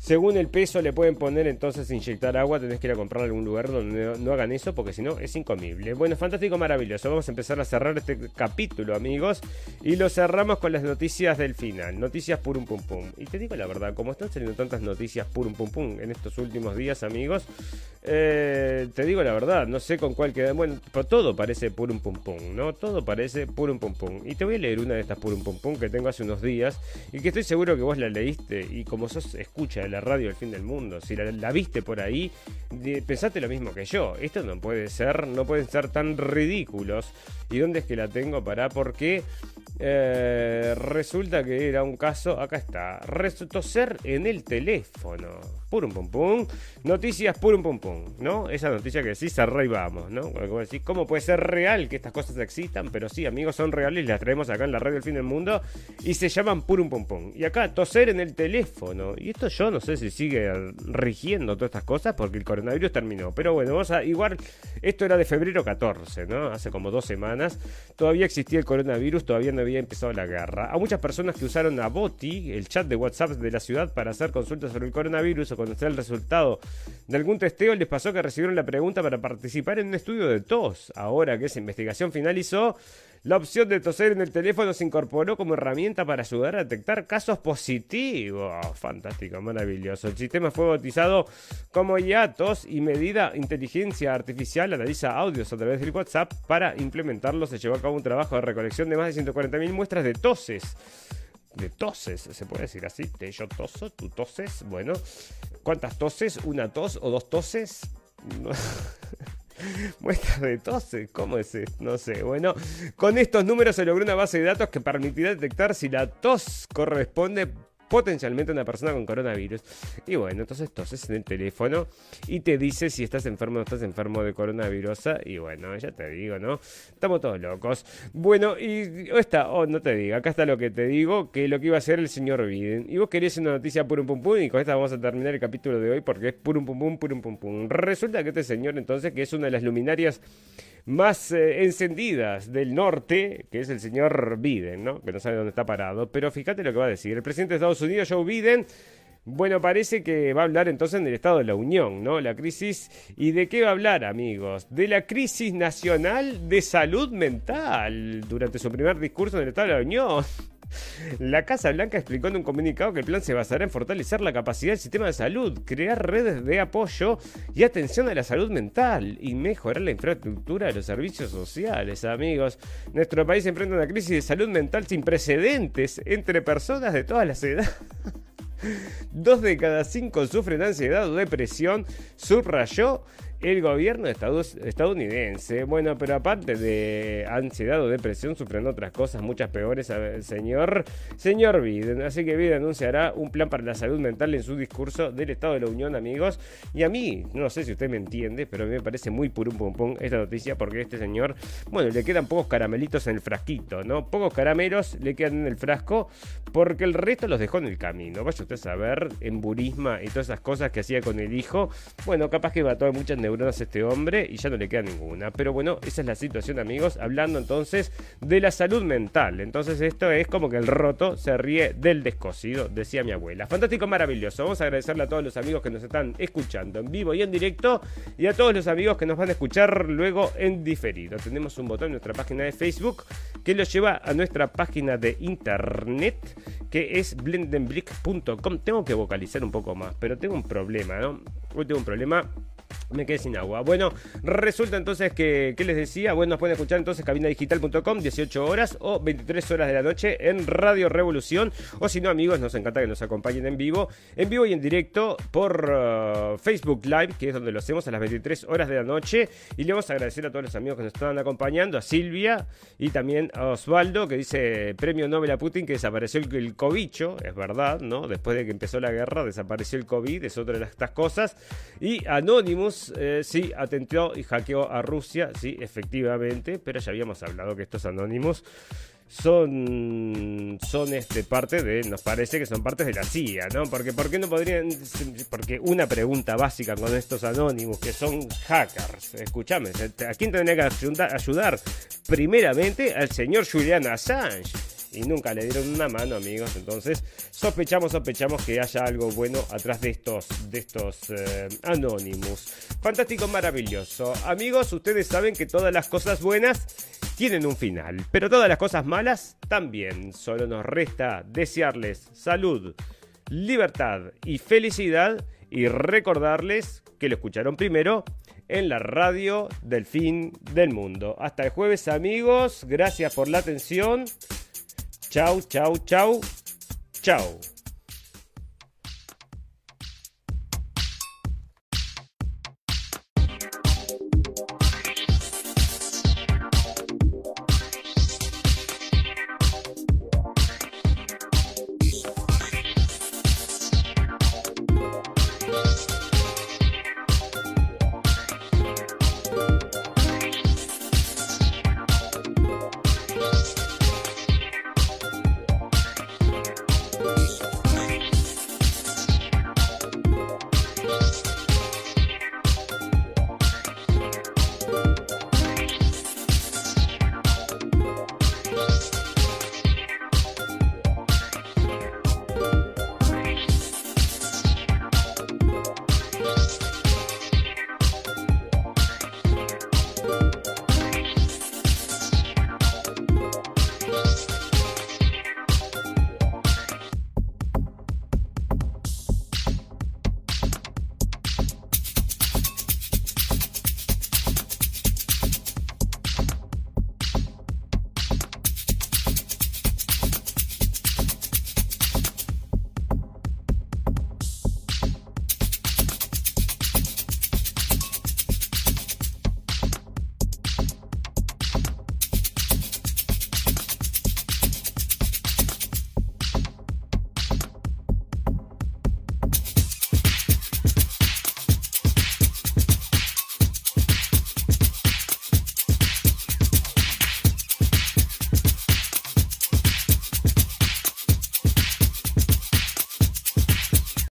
según el peso le pueden poner entonces inyectar agua, tenés que ir a comprar algún lugar donde no, hagan eso porque si no es incomible. Bueno, fantástico, maravilloso. Vamos a empezar a cerrar este capítulo, amigos. Y lo cerramos con las noticias del final. Noticias purum pum pum. Y te digo la verdad, como están saliendo tantas noticias purum pum pum en estos últimos días, amigos, eh, te digo la verdad, no sé con cuál queda. Bueno, todo parece purum pum pum, ¿no? Todo parece purum pum pum. Y te voy a leer una de estas purum pum pum que tengo hace unos días y que estoy seguro que vos la leíste y como sos escucha la radio del fin del mundo. Si la, la viste por ahí, de- pensate lo mismo que yo. Esto no puede ser, no pueden ser tan ridículos. ¿Y dónde es que la tengo para? Porque eh, resulta que era un caso, acá está, resultó ser en el teléfono. Purum pum pum. Noticias purum pum pum, ¿no? Esa noticia que decís, arribamos, ¿no? Como decís, ¿cómo puede ser real que estas cosas existan? Pero sí, amigos, son reales, las traemos acá en la radio del fin del mundo y se llaman purum pum pum. Y acá, toser en el teléfono. Y esto yo no sé si sigue rigiendo todas estas cosas porque el coronavirus terminó. Pero bueno, vamos a, igual, esto era de febrero 14, ¿no? Hace como dos semanas. Todavía existía el coronavirus, todavía no había empezado la guerra. A muchas personas que usaron a Boti, el chat de WhatsApp de la ciudad, para hacer consultas sobre el coronavirus conocer el resultado de algún testeo, les pasó que recibieron la pregunta para participar en un estudio de tos. Ahora que esa investigación finalizó, la opción de toser en el teléfono se incorporó como herramienta para ayudar a detectar casos positivos. Fantástico, maravilloso. El sistema fue bautizado como IATOS y medida inteligencia artificial analiza audios a través del WhatsApp. Para implementarlo se llevó a cabo un trabajo de recolección de más de 140.000 muestras de toses. De toses, se puede decir así. Te yo toso, tú toses. Bueno, ¿cuántas toses? ¿Una tos o dos toses? No. Muestras de toses, ¿cómo es? No sé. Bueno, con estos números se logró una base de datos que permitirá detectar si la tos corresponde potencialmente una persona con coronavirus. Y bueno, entonces toses en el teléfono y te dice si estás enfermo o no estás enfermo de coronavirus. Y bueno, ya te digo, ¿no? Estamos todos locos. Bueno, y esta, oh, no te digo, acá está lo que te digo, que lo que iba a hacer el señor Biden. Y vos querés una noticia purum pum pum, y con esta vamos a terminar el capítulo de hoy porque es purum pum pum, purum pum pum. Resulta que este señor entonces, que es una de las luminarias más eh, encendidas del norte, que es el señor Biden, ¿no? Que no sabe dónde está parado. Pero fíjate lo que va a decir. El presidente de Estados Unidos, Joe Biden, bueno, parece que va a hablar entonces del Estado de la Unión, ¿no? La crisis. ¿Y de qué va a hablar, amigos? De la crisis nacional de salud mental durante su primer discurso en el Estado de la Unión. La Casa Blanca explicó en un comunicado que el plan se basará en fortalecer la capacidad del sistema de salud, crear redes de apoyo y atención a la salud mental y mejorar la infraestructura de los servicios sociales, amigos. Nuestro país enfrenta una crisis de salud mental sin precedentes entre personas de todas las edades. Dos de cada cinco sufren ansiedad o depresión, subrayó el gobierno estadounidense. Bueno, pero aparte de ansiedad o depresión, sufren otras cosas muchas peores, señor, señor Biden. Así que Biden anunciará un plan para la salud mental en su discurso del Estado de la Unión, amigos. Y a mí, no sé si usted me entiende, pero a mí me parece muy purum pum pum esta noticia porque este señor, bueno, le quedan pocos caramelitos en el frasquito, ¿no? Pocos caramelos le quedan en el frasco porque el resto los dejó en el camino. Vaya usted a saber, en burisma y todas esas cosas que hacía con el hijo. Bueno, capaz que mató a muchas neuronas este hombre y ya no le queda ninguna. Pero bueno, esa es la situación, amigos. Hablando entonces de la salud mental. Entonces, esto es como que el roto se ríe del descosido, decía mi abuela. Fantástico, maravilloso. Vamos a agradecerle a todos los amigos que nos están escuchando en vivo y en directo y a todos los amigos que nos van a escuchar luego en diferido. Tenemos un botón en nuestra página de Facebook que los lleva a nuestra página de internet que es blendenblick.com. Tengo que vocalizar un poco más, pero tengo un problema, ¿no? Hoy tengo un problema. Me quedé sin agua. Bueno, resulta entonces que, ¿qué les decía? Bueno, nos pueden escuchar entonces cabinadigital.com, 18 horas o 23 horas de la noche en Radio Revolución. O si no, amigos, nos encanta que nos acompañen en vivo, en vivo y en directo por uh, Facebook Live, que es donde lo hacemos a las 23 horas de la noche. Y le vamos a agradecer a todos los amigos que nos están acompañando, a Silvia y también a Osvaldo, que dice premio Nobel a Putin, que desapareció el, el cobicho, es verdad, ¿no? Después de que empezó la guerra, desapareció el COVID, es otra de estas cosas. Y Anonymous, eh, sí, atentó y hackeó a Rusia, sí, efectivamente, pero ya habíamos hablado que estos Anonymous son son este parte de nos parece que son partes de la CIA, ¿no? Porque por qué no podrían porque una pregunta básica con estos anónimos que son hackers, escúchame, ¿a quién tendría que ayudar? Primeramente al señor Julian Assange y nunca le dieron una mano, amigos. Entonces, sospechamos, sospechamos que haya algo bueno atrás de estos, de estos eh, Anonymous. Fantástico, maravilloso. Amigos, ustedes saben que todas las cosas buenas tienen un final, pero todas las cosas malas también. Solo nos resta desearles salud, libertad y felicidad y recordarles que lo escucharon primero en la radio del fin del mundo. Hasta el jueves amigos, gracias por la atención. Chau, chau, chau, chau.